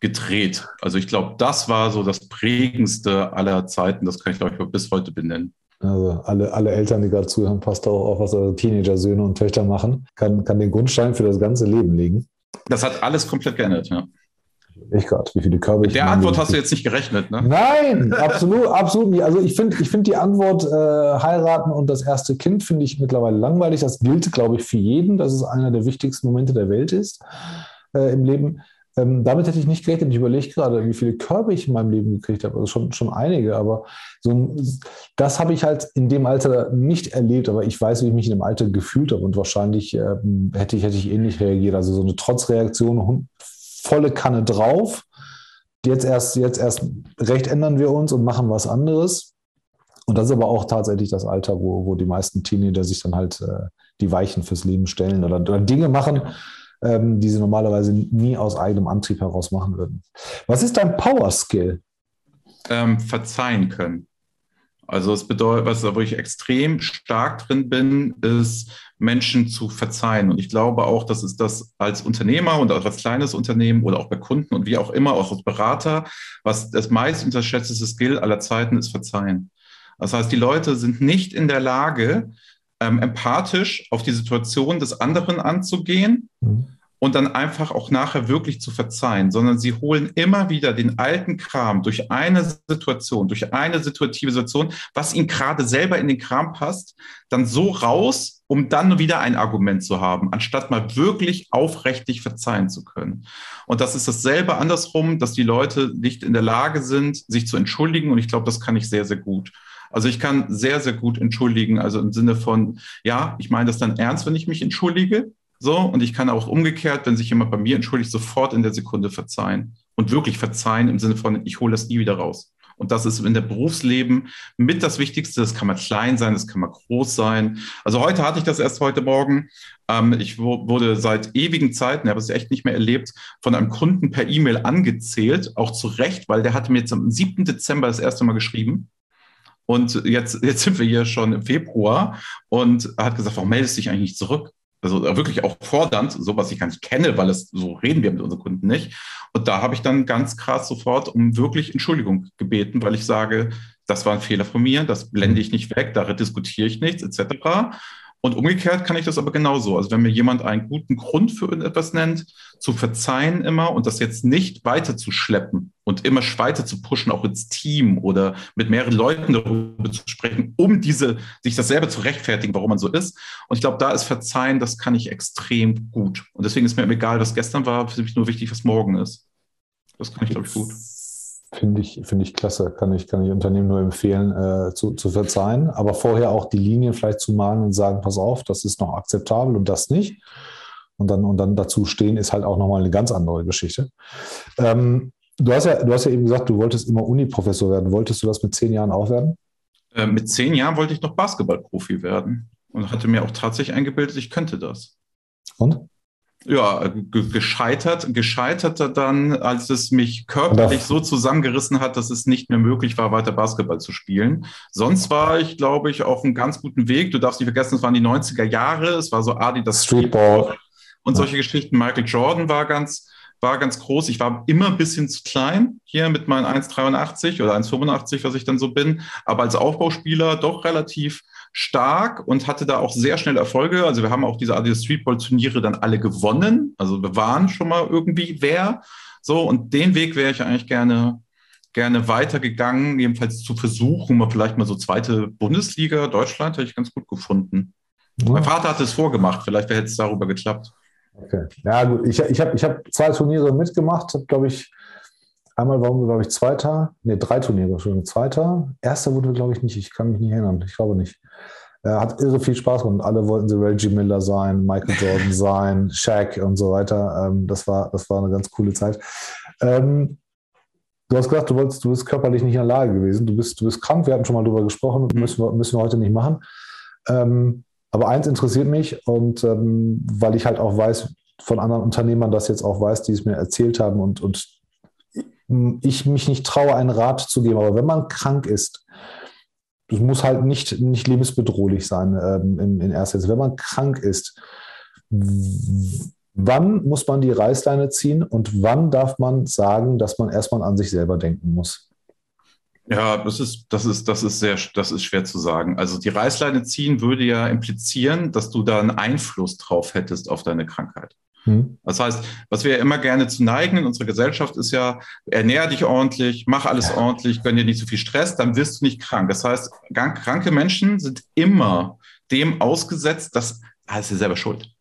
gedreht. Also ich glaube, das war so das prägendste aller Zeiten. Das kann ich, glaube ich, bis heute benennen. Also alle, alle Eltern, die gerade zuhören, passt auch auf, was eure Teenager-Söhne und Töchter machen. Kann, kann den Grundstein für das ganze Leben legen. Das hat alles komplett geändert, ja. Ich gerade, wie viele Körbe ich. Der Antwort hast du jetzt nicht gerechnet, ne? Nein, (laughs) absolut, absolut nicht. Also ich finde ich find die Antwort äh, heiraten und das erste Kind finde ich mittlerweile langweilig. Das gilt, glaube ich, für jeden, dass es einer der wichtigsten Momente der Welt ist äh, im Leben. Ähm, damit hätte ich nicht gerechnet. Ich überlege gerade, wie viele Körbe ich in meinem Leben gekriegt habe. Also schon, schon einige, aber so das habe ich halt in dem Alter nicht erlebt, aber ich weiß, wie ich mich in dem Alter gefühlt habe und wahrscheinlich ähm, hätte, ich, hätte ich ähnlich reagiert. Also so eine Trotzreaktion, volle Kanne drauf. Jetzt erst, jetzt erst recht ändern wir uns und machen was anderes. Und das ist aber auch tatsächlich das Alter, wo, wo die meisten Teenager sich dann halt äh, die Weichen fürs Leben stellen oder, oder Dinge machen, ähm, die sie normalerweise nie aus eigenem Antrieb heraus machen würden. Was ist dein Power Skill? Ähm, verzeihen können. Also es bedeutet, was wo ich extrem stark drin bin, ist Menschen zu verzeihen. Und ich glaube auch, dass es das als Unternehmer und auch als kleines Unternehmen oder auch bei Kunden und wie auch immer, auch als Berater, was das meist unterschätzte Skill aller Zeiten ist Verzeihen. Das heißt, die Leute sind nicht in der Lage, ähm, empathisch auf die Situation des anderen anzugehen. Mhm und dann einfach auch nachher wirklich zu verzeihen, sondern sie holen immer wieder den alten Kram durch eine Situation, durch eine situative Situation, was ihnen gerade selber in den Kram passt, dann so raus, um dann wieder ein Argument zu haben, anstatt mal wirklich aufrichtig verzeihen zu können. Und das ist dasselbe andersrum, dass die Leute nicht in der Lage sind, sich zu entschuldigen. Und ich glaube, das kann ich sehr, sehr gut. Also ich kann sehr, sehr gut entschuldigen, also im Sinne von, ja, ich meine das dann ernst, wenn ich mich entschuldige, so, und ich kann auch umgekehrt, wenn sich jemand bei mir entschuldigt, sofort in der Sekunde verzeihen. Und wirklich verzeihen im Sinne von, ich hole das nie wieder raus. Und das ist in der Berufsleben mit das Wichtigste. Das kann mal klein sein, das kann mal groß sein. Also heute hatte ich das erst heute Morgen. Ähm, ich wurde seit ewigen Zeiten, ich habe es echt nicht mehr erlebt, von einem Kunden per E-Mail angezählt, auch zu Recht, weil der hatte mir jetzt am 7. Dezember das erste Mal geschrieben. Und jetzt, jetzt sind wir hier schon im Februar und hat gesagt, warum meldest du dich eigentlich nicht zurück? Also wirklich auch fordernd, so was ich gar nicht kenne, weil es so reden wir mit unseren Kunden nicht. Und da habe ich dann ganz krass sofort um wirklich Entschuldigung gebeten, weil ich sage, das war ein Fehler von mir, das blende ich nicht weg, da diskutiere ich nichts, etc. Und umgekehrt kann ich das aber genauso. Also wenn mir jemand einen guten Grund für etwas nennt, zu verzeihen immer und das jetzt nicht weiter zu schleppen und immer weiter zu pushen, auch ins Team oder mit mehreren Leuten darüber zu sprechen, um diese, sich das selber zu rechtfertigen, warum man so ist. Und ich glaube, da ist Verzeihen, das kann ich extrem gut. Und deswegen ist mir egal, was gestern war, für mich nur wichtig, was morgen ist. Das kann ich, glaube ich, gut. Finde ich, finde ich klasse. Kann ich, kann ich Unternehmen nur empfehlen, äh, zu, zu verzeihen. Aber vorher auch die Linien vielleicht zu malen und sagen, pass auf, das ist noch akzeptabel und das nicht. Und dann, und dann dazu stehen, ist halt auch nochmal eine ganz andere Geschichte. Ähm, du, hast ja, du hast ja eben gesagt, du wolltest immer Uni-Professor werden. Wolltest du das mit zehn Jahren auch werden? Äh, mit zehn Jahren wollte ich noch Basketballprofi werden und hatte mir auch tatsächlich eingebildet, ich könnte das. Und? Ja, gescheitert, gescheiterter dann, als es mich körperlich so zusammengerissen hat, dass es nicht mehr möglich war, weiter Basketball zu spielen. Sonst war ich, glaube ich, auf einem ganz guten Weg. Du darfst nicht vergessen, es waren die 90er Jahre, es war so Adi das Streetball und solche Geschichten. Michael Jordan war ganz, war ganz groß. Ich war immer ein bisschen zu klein hier mit meinen 1,83 oder 1,85, was ich dann so bin, aber als Aufbauspieler doch relativ stark und hatte da auch sehr schnell Erfolge. Also wir haben auch diese Adidas Streetball Turniere dann alle gewonnen. Also wir waren schon mal irgendwie wer. So, und den Weg wäre ich eigentlich gerne, gerne weitergegangen, jedenfalls zu versuchen, mal vielleicht mal so zweite Bundesliga, Deutschland, hätte ich ganz gut gefunden. Ja. Mein Vater hat es vorgemacht, vielleicht hätte es darüber geklappt. Okay. Ja, gut. Ich, ich habe ich hab zwei Turniere mitgemacht, glaube ich, Einmal waren wir, glaube ich, Zweiter, nee, drei Turniere schon, Zweiter. Erster wurde, glaube ich, nicht, ich kann mich nicht erinnern, ich glaube nicht. Er hat irre viel Spaß gemacht. Alle wollten sie Reggie Miller sein, Michael Jordan (laughs) sein, Shaq und so weiter. Ähm, das, war, das war eine ganz coole Zeit. Ähm, du hast gesagt, du, wolltest, du bist körperlich nicht in der Lage gewesen. Du bist, du bist krank, wir hatten schon mal darüber gesprochen, mhm. müssen wir, müssen wir heute nicht machen. Ähm, aber eins interessiert mich und weil ich halt auch weiß, von anderen Unternehmern das jetzt auch weiß, die es mir erzählt haben und, und ich mich nicht traue, einen Rat zu geben. Aber wenn man krank ist, das muss halt nicht, nicht lebensbedrohlich sein ähm, in, in erster Linie. Wenn man krank ist, wann muss man die Reißleine ziehen und wann darf man sagen, dass man erstmal an sich selber denken muss? Ja, das ist, das ist, das ist sehr, das ist schwer zu sagen. Also die Reißleine ziehen würde ja implizieren, dass du da einen Einfluss drauf hättest auf deine Krankheit. Hm. Das heißt, was wir ja immer gerne zu neigen in unserer Gesellschaft ist ja, ernähr dich ordentlich, mach alles ordentlich, gönn dir nicht so viel Stress, dann wirst du nicht krank. Das heißt, kranke Menschen sind immer dem ausgesetzt, dass, ah, ist ja selber schuld.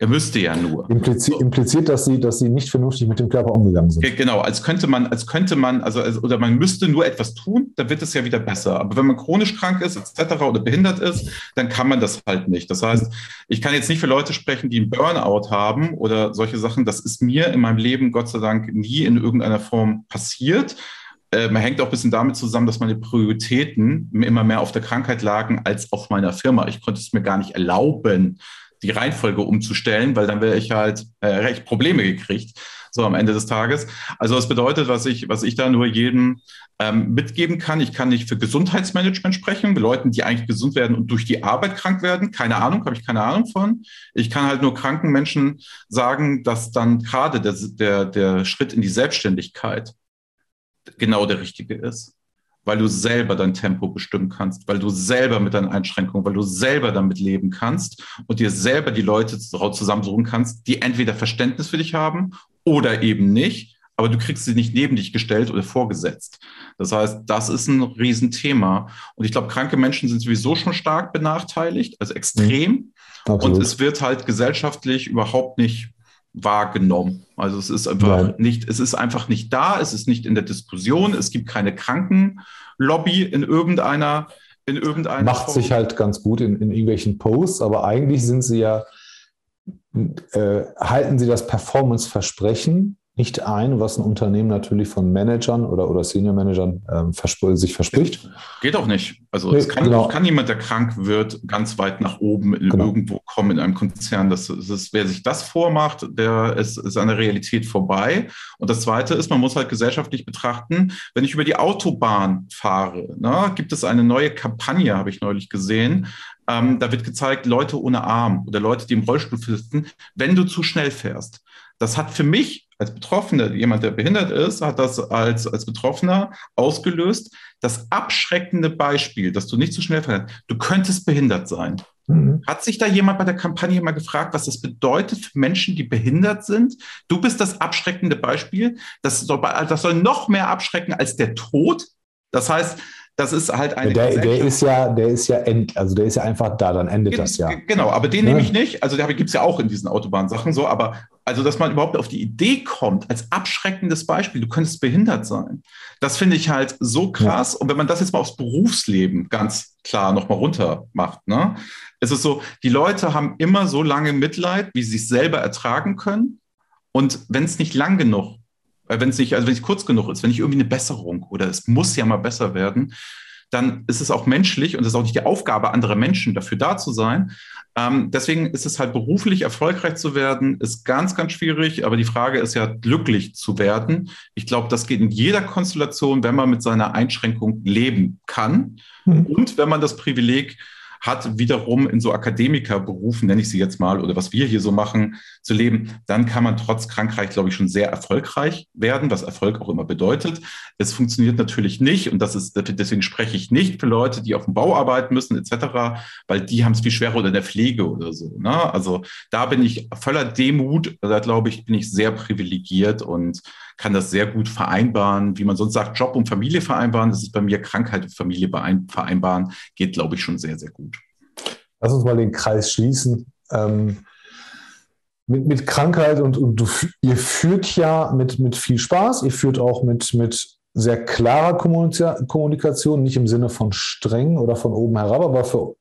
Er müsste ja nur. Implizi. Impliziert, dass sie, dass sie nicht vernünftig mit dem Körper umgegangen sind. Genau, als könnte man, als könnte man, also, also oder man müsste nur etwas tun, dann wird es ja wieder besser. Aber wenn man chronisch krank ist, etc. oder behindert ist, dann kann man das halt nicht. Das heißt, ich kann jetzt nicht für Leute sprechen, die einen Burnout haben oder solche Sachen. Das ist mir in meinem Leben Gott sei Dank nie in irgendeiner Form passiert. Äh, man hängt auch ein bisschen damit zusammen, dass meine Prioritäten immer mehr auf der Krankheit lagen als auf meiner Firma. Ich konnte es mir gar nicht erlauben, die Reihenfolge umzustellen, weil dann wäre ich halt äh, recht Probleme gekriegt, so am Ende des Tages. Also das bedeutet, was ich, was ich da nur jedem ähm, mitgeben kann, ich kann nicht für Gesundheitsmanagement sprechen, für Leuten, die eigentlich gesund werden und durch die Arbeit krank werden. Keine Ahnung, habe ich keine Ahnung von. Ich kann halt nur kranken Menschen sagen, dass dann gerade der, der, der Schritt in die Selbstständigkeit genau der richtige ist weil du selber dein Tempo bestimmen kannst, weil du selber mit deinen Einschränkungen, weil du selber damit leben kannst und dir selber die Leute zusammensuchen kannst, die entweder Verständnis für dich haben oder eben nicht, aber du kriegst sie nicht neben dich gestellt oder vorgesetzt. Das heißt, das ist ein Riesenthema. Und ich glaube, kranke Menschen sind sowieso schon stark benachteiligt, also extrem. Mhm. Und es wird halt gesellschaftlich überhaupt nicht wahrgenommen. Also es ist einfach Nein. nicht, es ist einfach nicht da, es ist nicht in der Diskussion, es gibt keine Krankenlobby in irgendeiner, in irgendeiner Macht Form. sich halt ganz gut in, in irgendwelchen Posts, aber eigentlich sind sie ja, äh, halten sie das Performance-Versprechen nicht ein, was ein Unternehmen natürlich von Managern oder, oder Senior-Managern ähm, verspr sich verspricht. Geht auch nicht. Also nee, es kann, genau. kann jemand, der krank wird, ganz weit nach oben genau. irgendwo kommen in einem Konzern. Das, das ist, wer sich das vormacht, der ist, ist an der Realität vorbei. Und das Zweite ist, man muss halt gesellschaftlich betrachten, wenn ich über die Autobahn fahre, ne, gibt es eine neue Kampagne, habe ich neulich gesehen, ähm, da wird gezeigt, Leute ohne Arm oder Leute, die im Rollstuhl sitzen, wenn du zu schnell fährst. Das hat für mich als Betroffene, jemand, der behindert ist, hat das als, als Betroffener ausgelöst. Das abschreckende Beispiel, dass du nicht zu so schnell fährst, du könntest behindert sein. Mhm. Hat sich da jemand bei der Kampagne mal gefragt, was das bedeutet für Menschen, die behindert sind? Du bist das abschreckende Beispiel. Das soll, das soll noch mehr abschrecken als der Tod. Das heißt, das ist halt eine. Der, der ist ja, der ist ja end, also der ist ja einfach da, dann endet Ge das ja. Genau, aber den ja. nehme ich nicht. Also der gibt es ja auch in diesen Autobahnsachen so, aber also, dass man überhaupt auf die Idee kommt, als abschreckendes Beispiel, du könntest behindert sein. Das finde ich halt so krass. Ja. Und wenn man das jetzt mal aufs Berufsleben ganz klar nochmal runter macht, ne? Es ist so, die Leute haben immer so lange Mitleid, wie sie es selber ertragen können. Und wenn es nicht lang genug wenn es nicht, also wenn es kurz genug ist, wenn nicht irgendwie eine Besserung oder es muss ja mal besser werden, dann ist es auch menschlich und es ist auch nicht die Aufgabe anderer Menschen, dafür da zu sein. Ähm, deswegen ist es halt beruflich erfolgreich zu werden, ist ganz, ganz schwierig. Aber die Frage ist ja, glücklich zu werden. Ich glaube, das geht in jeder Konstellation, wenn man mit seiner Einschränkung leben kann mhm. und wenn man das Privileg hat, wiederum in so Akademikerberufen, nenne ich sie jetzt mal, oder was wir hier so machen, zu leben, dann kann man trotz Krankheit, glaube ich, schon sehr erfolgreich werden, was Erfolg auch immer bedeutet. Es funktioniert natürlich nicht und das ist, deswegen spreche ich nicht für Leute, die auf dem Bau arbeiten müssen, etc., weil die haben es viel schwerer oder in der Pflege oder so. Ne? Also da bin ich voller Demut, da glaube ich, bin ich sehr privilegiert und kann das sehr gut vereinbaren, wie man sonst sagt, Job und Familie vereinbaren. Das ist bei mir Krankheit und Familie vereinbaren, geht, glaube ich, schon sehr, sehr gut. Lass uns mal den Kreis schließen. Ähm, mit, mit Krankheit und, und du, ihr führt ja mit, mit viel Spaß, ihr führt auch mit, mit sehr klarer Kommunikation, nicht im Sinne von streng oder von oben herab, aber für,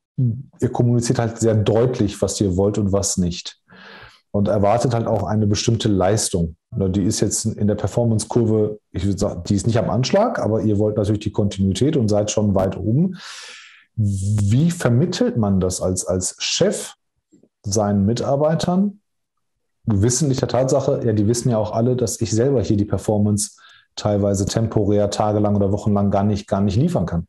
ihr kommuniziert halt sehr deutlich, was ihr wollt und was nicht und erwartet halt auch eine bestimmte Leistung. Die ist jetzt in der Performance-Kurve, ich würde sagen, die ist nicht am Anschlag, aber ihr wollt natürlich die Kontinuität und seid schon weit oben. Wie vermittelt man das als, als Chef seinen Mitarbeitern? Wissentlich der Tatsache, ja, die wissen ja auch alle, dass ich selber hier die Performance teilweise temporär, tagelang oder wochenlang gar nicht, gar nicht liefern kann.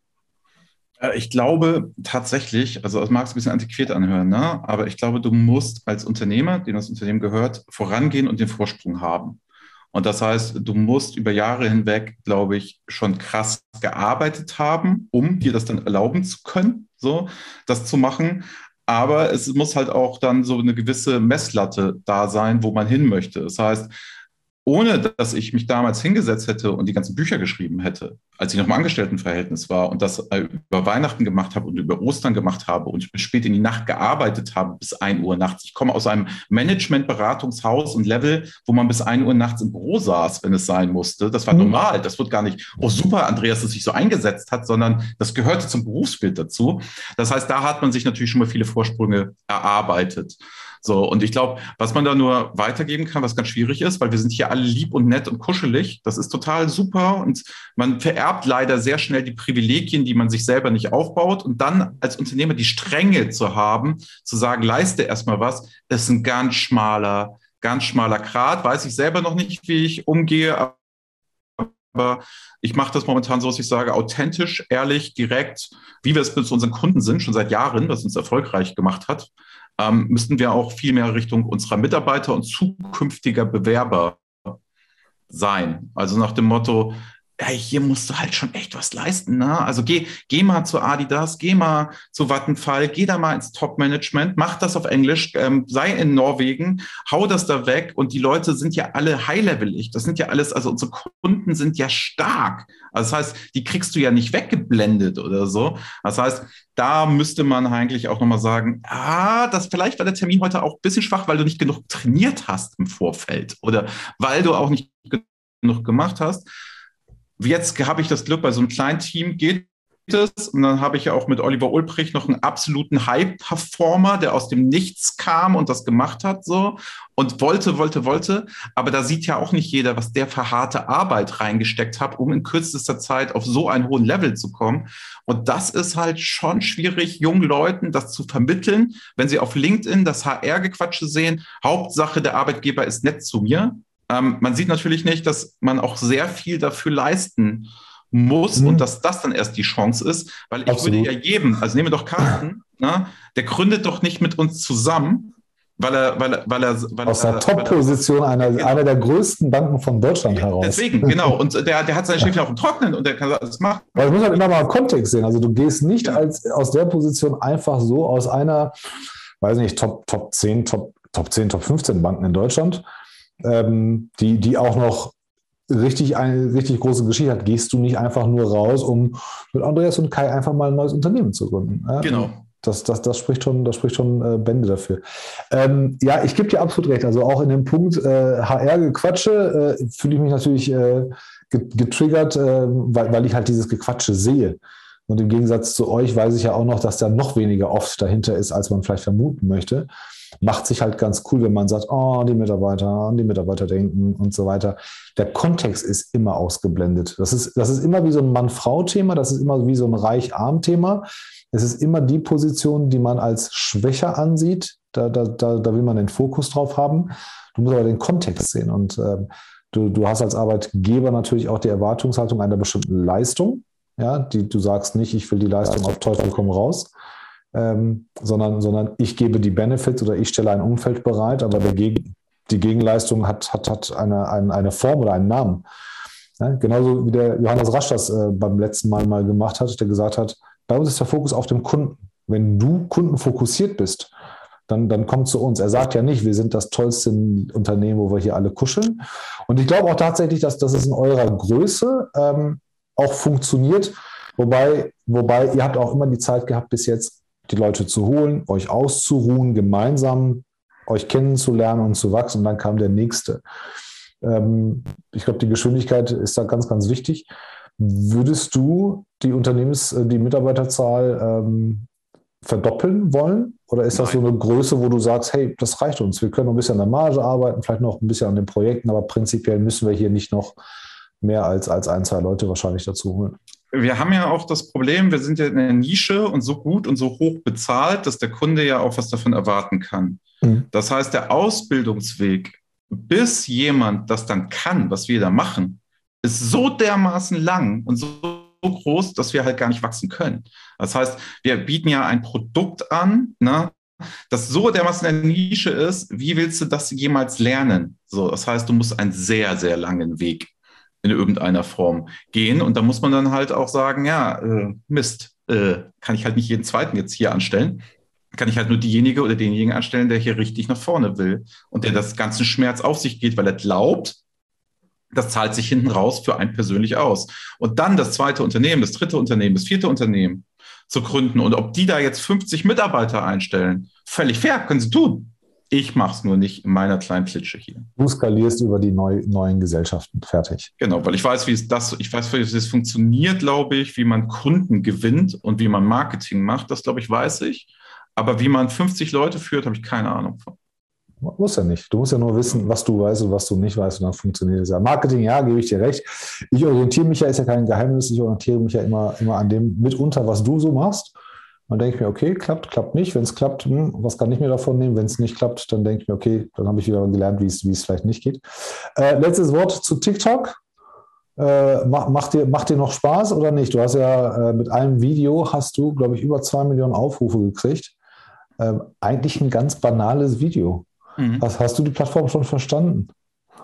Äh, ich glaube tatsächlich, also es mag es ein bisschen antiquiert anhören, ne? aber ich glaube, du musst als Unternehmer, dem das Unternehmen gehört, vorangehen und den Vorsprung haben. Und das heißt, du musst über Jahre hinweg, glaube ich, schon krass gearbeitet haben, um dir das dann erlauben zu können, so das zu machen. Aber es muss halt auch dann so eine gewisse Messlatte da sein, wo man hin möchte. Das heißt, ohne dass ich mich damals hingesetzt hätte und die ganzen Bücher geschrieben hätte, als ich noch im Angestelltenverhältnis war und das äh, über Weihnachten gemacht habe und über Ostern gemacht habe und bis spät in die Nacht gearbeitet habe, bis 1 Uhr nachts. Ich komme aus einem Management-Beratungshaus und Level, wo man bis 1 Uhr nachts im Büro saß, wenn es sein musste. Das war mhm. normal. Das wird gar nicht, oh super, Andreas, dass sich so eingesetzt hat, sondern das gehörte zum Berufsbild dazu. Das heißt, da hat man sich natürlich schon mal viele Vorsprünge erarbeitet. So, und ich glaube, was man da nur weitergeben kann, was ganz schwierig ist, weil wir sind hier alle lieb und nett und kuschelig, das ist total super und man vererbt leider sehr schnell die Privilegien, die man sich selber nicht aufbaut. Und dann als Unternehmer die Strenge zu haben, zu sagen, leiste erstmal was, ist ein ganz schmaler, ganz schmaler Grat, weiß ich selber noch nicht, wie ich umgehe, aber ich mache das momentan so, dass ich sage, authentisch, ehrlich, direkt, wie wir es mit unseren Kunden sind, schon seit Jahren, was uns erfolgreich gemacht hat ähm, müssten wir auch viel mehr Richtung unserer Mitarbeiter und zukünftiger Bewerber sein. Also nach dem Motto, hey, hier musst du halt schon echt was leisten. Ne? Also geh, geh mal zu Adidas, geh mal zu Vattenfall, geh da mal ins Top-Management, mach das auf Englisch, ähm, sei in Norwegen, hau das da weg und die Leute sind ja alle high-levelig. Das sind ja alles, also unsere Kunden sind ja stark. Also das heißt, die kriegst du ja nicht weggeblendet oder so. Das heißt, da müsste man eigentlich auch nochmal sagen, ah, das vielleicht war der Termin heute auch ein bisschen schwach, weil du nicht genug trainiert hast im Vorfeld oder weil du auch nicht genug gemacht hast jetzt habe ich das Glück, bei so einem kleinen Team geht es. Und dann habe ich ja auch mit Oliver Ulbricht noch einen absoluten High-Performer, der aus dem Nichts kam und das gemacht hat so und wollte, wollte, wollte. Aber da sieht ja auch nicht jeder, was der für harte Arbeit reingesteckt hat, um in kürzester Zeit auf so einen hohen Level zu kommen. Und das ist halt schon schwierig, jungen Leuten das zu vermitteln, wenn sie auf LinkedIn das HR-Gequatsche sehen. Hauptsache, der Arbeitgeber ist nett zu mir. Ähm, man sieht natürlich nicht, dass man auch sehr viel dafür leisten muss mhm. und dass das dann erst die Chance ist, weil ich Absolut. würde ja jedem, also nehmen wir doch Carsten, (clears throat) ne, der gründet doch nicht mit uns zusammen, weil er, weil er, weil er, weil aus der Top-Position einer, genau. einer der größten Banken von Deutschland heraus. Deswegen, (laughs) genau. Und der, der hat seine Schäfchen auf dem Trocknen und der kann das machen. Aber ich muss halt immer mal Kontext sehen. Also du gehst nicht ja. als, aus der Position einfach so aus einer, weiß nicht, Top, Top 10, Top, Top 10, Top 15 Banken in Deutschland ähm, die, die auch noch richtig eine richtig große Geschichte hat, gehst du nicht einfach nur raus, um mit Andreas und Kai einfach mal ein neues Unternehmen zu gründen. Ja? Genau. Das, das, das spricht schon, das spricht schon äh, Bände dafür. Ähm, ja, ich gebe dir absolut recht. Also auch in dem Punkt äh, HR-Gequatsche äh, fühle ich mich natürlich äh, getriggert, äh, weil, weil ich halt dieses Gequatsche sehe. Und im Gegensatz zu euch weiß ich ja auch noch, dass da noch weniger oft dahinter ist, als man vielleicht vermuten möchte macht sich halt ganz cool, wenn man sagt, oh, die Mitarbeiter, die Mitarbeiter denken und so weiter. Der Kontext ist immer ausgeblendet. Das ist, das ist immer wie so ein Mann-Frau-Thema, das ist immer wie so ein Reich-Arm-Thema. Es ist immer die Position, die man als schwächer ansieht. Da, da, da, da will man den Fokus drauf haben. Du musst aber den Kontext sehen. Und äh, du, du hast als Arbeitgeber natürlich auch die Erwartungshaltung einer bestimmten Leistung. Ja, die, du sagst nicht, ich will die Leistung auf Teufel komm raus, ähm, sondern, sondern ich gebe die Benefits oder ich stelle ein Umfeld bereit, aber Gegen, die Gegenleistung hat, hat, hat eine, eine, eine Form oder einen Namen. Ja, genauso wie der Johannes Rasch das äh, beim letzten Mal mal gemacht hat, der gesagt hat, bei uns ist der Fokus auf dem Kunden. Wenn du kundenfokussiert bist, dann, dann kommt zu uns. Er sagt ja nicht, wir sind das tollste Unternehmen, wo wir hier alle kuscheln. Und ich glaube auch tatsächlich, dass, es in eurer Größe ähm, auch funktioniert. Wobei, wobei ihr habt auch immer die Zeit gehabt bis jetzt, die Leute zu holen, euch auszuruhen, gemeinsam euch kennenzulernen und zu wachsen. Und dann kam der nächste. Ähm, ich glaube, die Geschwindigkeit ist da ganz, ganz wichtig. Würdest du die Unternehmens-, äh, die Mitarbeiterzahl ähm, verdoppeln wollen? Oder ist das Nein. so eine Größe, wo du sagst, hey, das reicht uns, wir können noch ein bisschen an der Marge arbeiten, vielleicht noch ein bisschen an den Projekten, aber prinzipiell müssen wir hier nicht noch mehr als, als ein, zwei Leute wahrscheinlich dazu holen? Wir haben ja auch das Problem, wir sind ja in der Nische und so gut und so hoch bezahlt, dass der Kunde ja auch was davon erwarten kann. Mhm. Das heißt, der Ausbildungsweg, bis jemand das dann kann, was wir da machen, ist so dermaßen lang und so groß, dass wir halt gar nicht wachsen können. Das heißt, wir bieten ja ein Produkt an, ne, das so dermaßen in der Nische ist, wie willst du das jemals lernen? So, das heißt, du musst einen sehr, sehr langen Weg in irgendeiner Form gehen. Und da muss man dann halt auch sagen, ja, äh, Mist, äh, kann ich halt nicht jeden zweiten jetzt hier anstellen. Kann ich halt nur diejenige oder denjenigen anstellen, der hier richtig nach vorne will und der das ganze Schmerz auf sich geht, weil er glaubt, das zahlt sich hinten raus für einen persönlich aus. Und dann das zweite Unternehmen, das dritte Unternehmen, das vierte Unternehmen zu gründen und ob die da jetzt 50 Mitarbeiter einstellen, völlig fair, können sie tun. Ich mache es nur nicht in meiner kleinen Klitsche hier. Du skalierst über die neu, neuen Gesellschaften. Fertig. Genau, weil ich weiß, wie es das, ich weiß, wie es funktioniert, glaube ich, wie man Kunden gewinnt und wie man Marketing macht, das glaube ich, weiß ich. Aber wie man 50 Leute führt, habe ich keine Ahnung von. Muss ja nicht. Du musst ja nur wissen, was du weißt und was du nicht weißt und dann funktioniert es ja. Marketing, ja, gebe ich dir recht. Ich orientiere mich ja, ist ja kein Geheimnis, ich orientiere mich ja immer, immer an dem mitunter, was du so machst. Dann denke ich mir, okay, klappt, klappt nicht. Wenn es klappt, hm, was kann ich mir davon nehmen? Wenn es nicht klappt, dann denke ich mir, okay, dann habe ich wieder gelernt, wie es, wie es vielleicht nicht geht. Äh, letztes Wort zu TikTok. Äh, macht, macht, dir, macht dir noch Spaß oder nicht? Du hast ja äh, mit einem Video, hast du, glaube ich, über zwei Millionen Aufrufe gekriegt. Ähm, eigentlich ein ganz banales Video. Mhm. Hast, hast du die Plattform schon verstanden?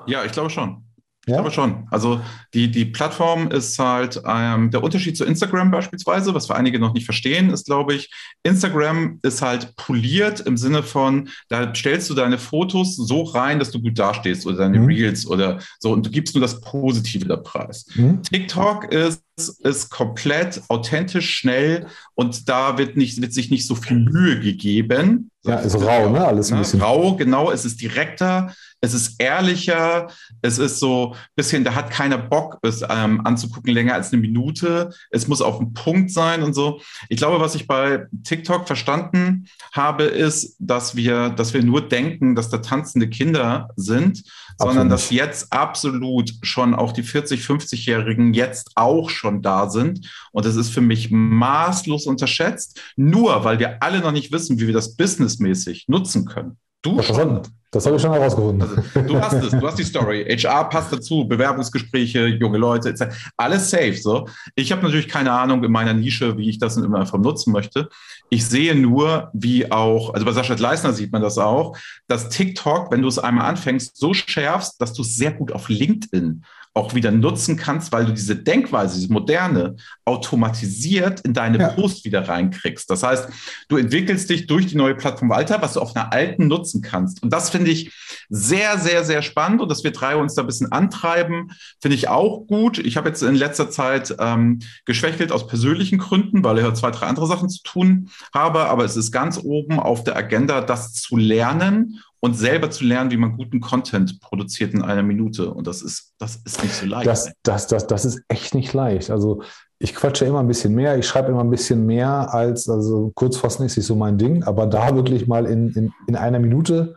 Ja, ich glaube schon. Ich ja? glaube schon. Also die, die Plattform ist halt ähm, der Unterschied zu Instagram beispielsweise, was für einige noch nicht verstehen, ist, glaube ich, Instagram ist halt poliert im Sinne von, da stellst du deine Fotos so rein, dass du gut dastehst oder deine mhm. Reels oder so und du gibst nur das Positive der Preis. Mhm. TikTok ist ist komplett authentisch, schnell und da wird, nicht, wird sich nicht so viel Mühe gegeben. Ja, ist rau, ne? Alles ein bisschen. Rau, genau. Es ist direkter, es ist ehrlicher, es ist so ein bisschen, da hat keiner Bock, es ähm, anzugucken länger als eine Minute. Es muss auf den Punkt sein und so. Ich glaube, was ich bei TikTok verstanden habe, ist, dass wir, dass wir nur denken, dass da tanzende Kinder sind, absolut. sondern dass jetzt absolut schon auch die 40, 50-Jährigen jetzt auch schon da sind. Und das ist für mich maßlos unterschätzt, nur weil wir alle noch nicht wissen, wie wir das businessmäßig nutzen können. Du das schon. Das habe ich schon herausgefunden. Also, du hast es, du hast die Story. HR passt dazu, Bewerbungsgespräche, junge Leute, etc. Alles safe. So. Ich habe natürlich keine Ahnung in meiner Nische, wie ich das immer einfach nutzen möchte. Ich sehe nur, wie auch, also bei Sascha Leisner sieht man das auch, dass TikTok, wenn du es einmal anfängst, so schärfst, dass du es sehr gut auf LinkedIn auch wieder nutzen kannst, weil du diese Denkweise, diese moderne, automatisiert in deine ja. Post wieder reinkriegst. Das heißt, du entwickelst dich durch die neue Plattform weiter, was du auf einer alten nutzen kannst. Und das finde ich sehr, sehr, sehr spannend und dass wir drei uns da ein bisschen antreiben, finde ich auch gut. Ich habe jetzt in letzter Zeit ähm, geschwächelt aus persönlichen Gründen, weil ich ja zwei, drei andere Sachen zu tun habe, aber es ist ganz oben auf der Agenda, das zu lernen und selber zu lernen, wie man guten Content produziert in einer Minute. Und das ist, das ist nicht so leicht. Das, das, das, das ist echt nicht leicht. Also ich quatsche immer ein bisschen mehr, ich schreibe immer ein bisschen mehr als, also kurzfassen ist nicht so mein Ding, aber da wirklich mal in, in, in einer Minute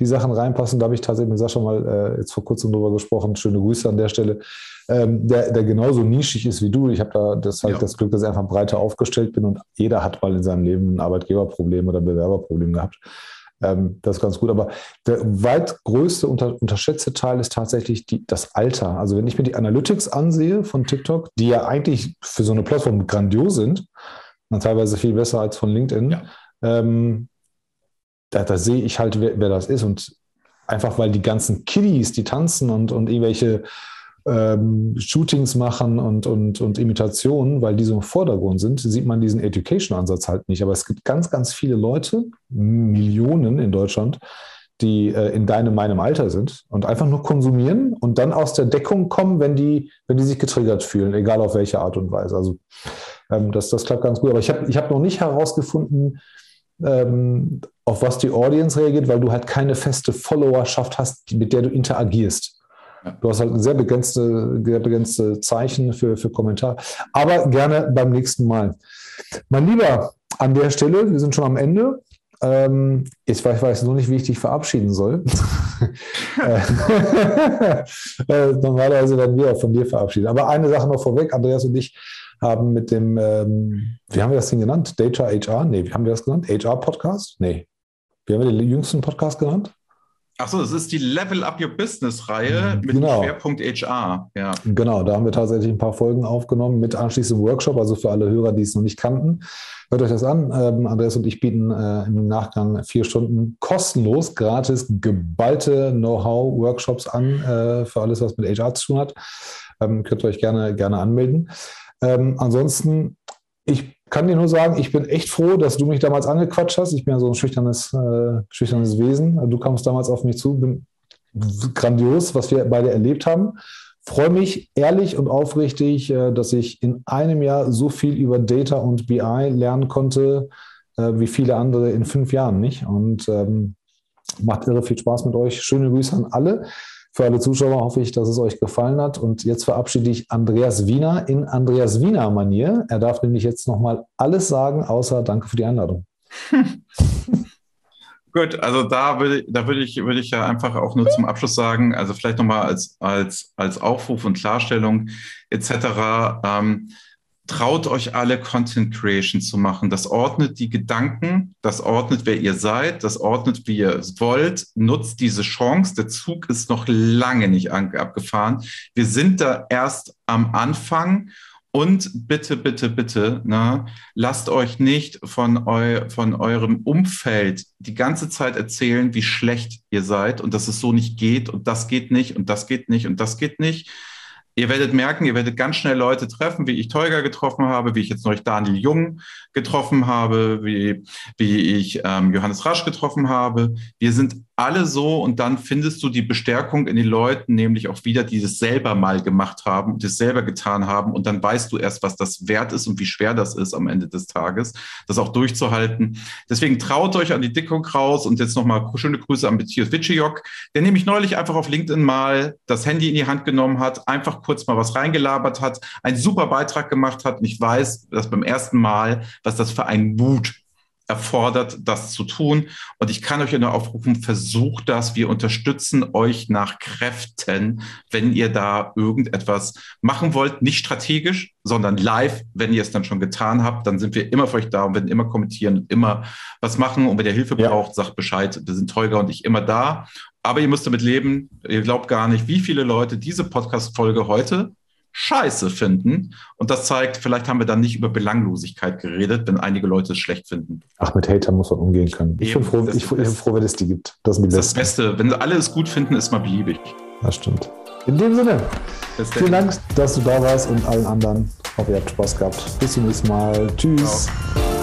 die Sachen reinpassen, da habe ich tatsächlich mit Sascha mal äh, jetzt vor kurzem drüber gesprochen. Schöne Grüße an der Stelle. Ähm, der, der genauso nischig ist wie du. Ich habe da das, halt ja. das Glück, dass ich einfach breiter aufgestellt bin und jeder hat mal in seinem Leben ein Arbeitgeberproblem oder ein Bewerberproblem gehabt. Ähm, das ist ganz gut. Aber der weit größte unter, unterschätzte Teil ist tatsächlich die, das Alter. Also wenn ich mir die Analytics ansehe von TikTok, die ja eigentlich für so eine Plattform grandios sind, teilweise viel besser als von LinkedIn, ja. ähm, da, da, sehe ich halt, wer, wer, das ist. Und einfach weil die ganzen Kiddies, die tanzen und, und irgendwelche ähm, Shootings machen und, und, und Imitationen, weil die so im Vordergrund sind, sieht man diesen Education-Ansatz halt nicht. Aber es gibt ganz, ganz viele Leute, Millionen in Deutschland, die äh, in deinem, meinem Alter sind und einfach nur konsumieren und dann aus der Deckung kommen, wenn die, wenn die sich getriggert fühlen, egal auf welche Art und Weise. Also ähm, das, das klappt ganz gut. Aber ich habe ich hab noch nicht herausgefunden, ähm, auf was die Audience reagiert, weil du halt keine feste Followerschaft hast, mit der du interagierst. Du hast halt ein sehr begrenzte, sehr begrenzte Zeichen für, für Kommentar. Aber gerne beim nächsten Mal. Mein Lieber, an der Stelle, wir sind schon am Ende. Ähm, ich, weiß, ich weiß noch nicht, wie ich dich verabschieden soll. (laughs) äh, (laughs) normalerweise werden wir auch von dir verabschieden. Aber eine Sache noch vorweg: Andreas und ich haben mit dem, ähm, wie haben wir das Ding genannt? Data HR? Nee, wie haben wir das genannt? HR-Podcast? Nee. Wie haben wir den jüngsten Podcast genannt? Achso, das ist die Level Up Your Business-Reihe mit genau. Schwerpunkt HR. Ja. Genau, da haben wir tatsächlich ein paar Folgen aufgenommen mit anschließendem Workshop, also für alle Hörer, die es noch nicht kannten. Hört euch das an. Ähm, Andreas und ich bieten äh, im Nachgang vier Stunden kostenlos, gratis, geballte Know-how-Workshops an äh, für alles, was mit HR zu tun hat. Ähm, könnt ihr euch gerne, gerne anmelden. Ähm, ansonsten, ich kann dir nur sagen, ich bin echt froh, dass du mich damals angequatscht hast. Ich bin ja so ein schüchternes, äh, schüchternes Wesen. Du kamst damals auf mich zu. Bin grandios, was wir beide erlebt haben. Freue mich ehrlich und aufrichtig, äh, dass ich in einem Jahr so viel über Data und BI lernen konnte, äh, wie viele andere in fünf Jahren nicht. Und ähm, macht irre viel Spaß mit euch. Schöne Grüße an alle. Für alle Zuschauer hoffe ich, dass es euch gefallen hat. Und jetzt verabschiede ich Andreas Wiener in Andreas Wiener Manier. Er darf nämlich jetzt nochmal alles sagen, außer Danke für die Einladung. (laughs) Gut, also da würde, da würde ich, würde ich ja einfach auch nur zum Abschluss sagen, also vielleicht nochmal als, als, als Aufruf und Klarstellung etc. Ähm, traut euch alle Content Creation zu machen. Das ordnet die Gedanken, das ordnet, wer ihr seid, das ordnet, wie ihr es wollt. Nutzt diese Chance. Der Zug ist noch lange nicht abgefahren. Wir sind da erst am Anfang Und bitte, bitte, bitte, ne, lasst euch nicht von, eu von eurem Umfeld die ganze Zeit erzählen, wie schlecht ihr seid und dass es so nicht geht und das geht nicht und das geht nicht und das geht nicht. Ihr werdet merken, ihr werdet ganz schnell Leute treffen, wie ich Teuger getroffen habe, wie ich jetzt neulich Daniel Jung getroffen habe, wie, wie ich ähm, Johannes Rasch getroffen habe. Wir sind alle so und dann findest du die Bestärkung in den Leuten, nämlich auch wieder, die das selber mal gemacht haben und das selber getan haben und dann weißt du erst, was das wert ist und wie schwer das ist am Ende des Tages, das auch durchzuhalten. Deswegen traut euch an die Dickung raus und jetzt nochmal schöne Grüße an Matthias Witschejok, der nämlich neulich einfach auf LinkedIn mal das Handy in die Hand genommen hat, einfach kurz mal was reingelabert hat, einen super Beitrag gemacht hat und ich weiß, dass beim ersten Mal, was das für ein Mut erfordert, das zu tun. Und ich kann euch ja nur aufrufen, versucht das. Wir unterstützen euch nach Kräften, wenn ihr da irgendetwas machen wollt. Nicht strategisch, sondern live. Wenn ihr es dann schon getan habt, dann sind wir immer für euch da und werden immer kommentieren und immer was machen. Und wenn ihr Hilfe ja. braucht, sagt Bescheid. Wir sind Teuger und ich immer da. Aber ihr müsst damit leben. Ihr glaubt gar nicht, wie viele Leute diese Podcast-Folge heute scheiße finden. Und das zeigt, vielleicht haben wir dann nicht über Belanglosigkeit geredet, wenn einige Leute es schlecht finden. Ach, mit Hatern muss man umgehen können. Ich bin froh, ich, bin froh, wenn es die gibt. Das, sind die das ist das Beste. Wenn alle es gut finden, ist mal beliebig. Das stimmt. In dem Sinne, vielen Dank, dass du da warst und allen anderen. Ich hoffe, ihr habt Spaß gehabt. Bis zum nächsten Mal. Tschüss. Ciao.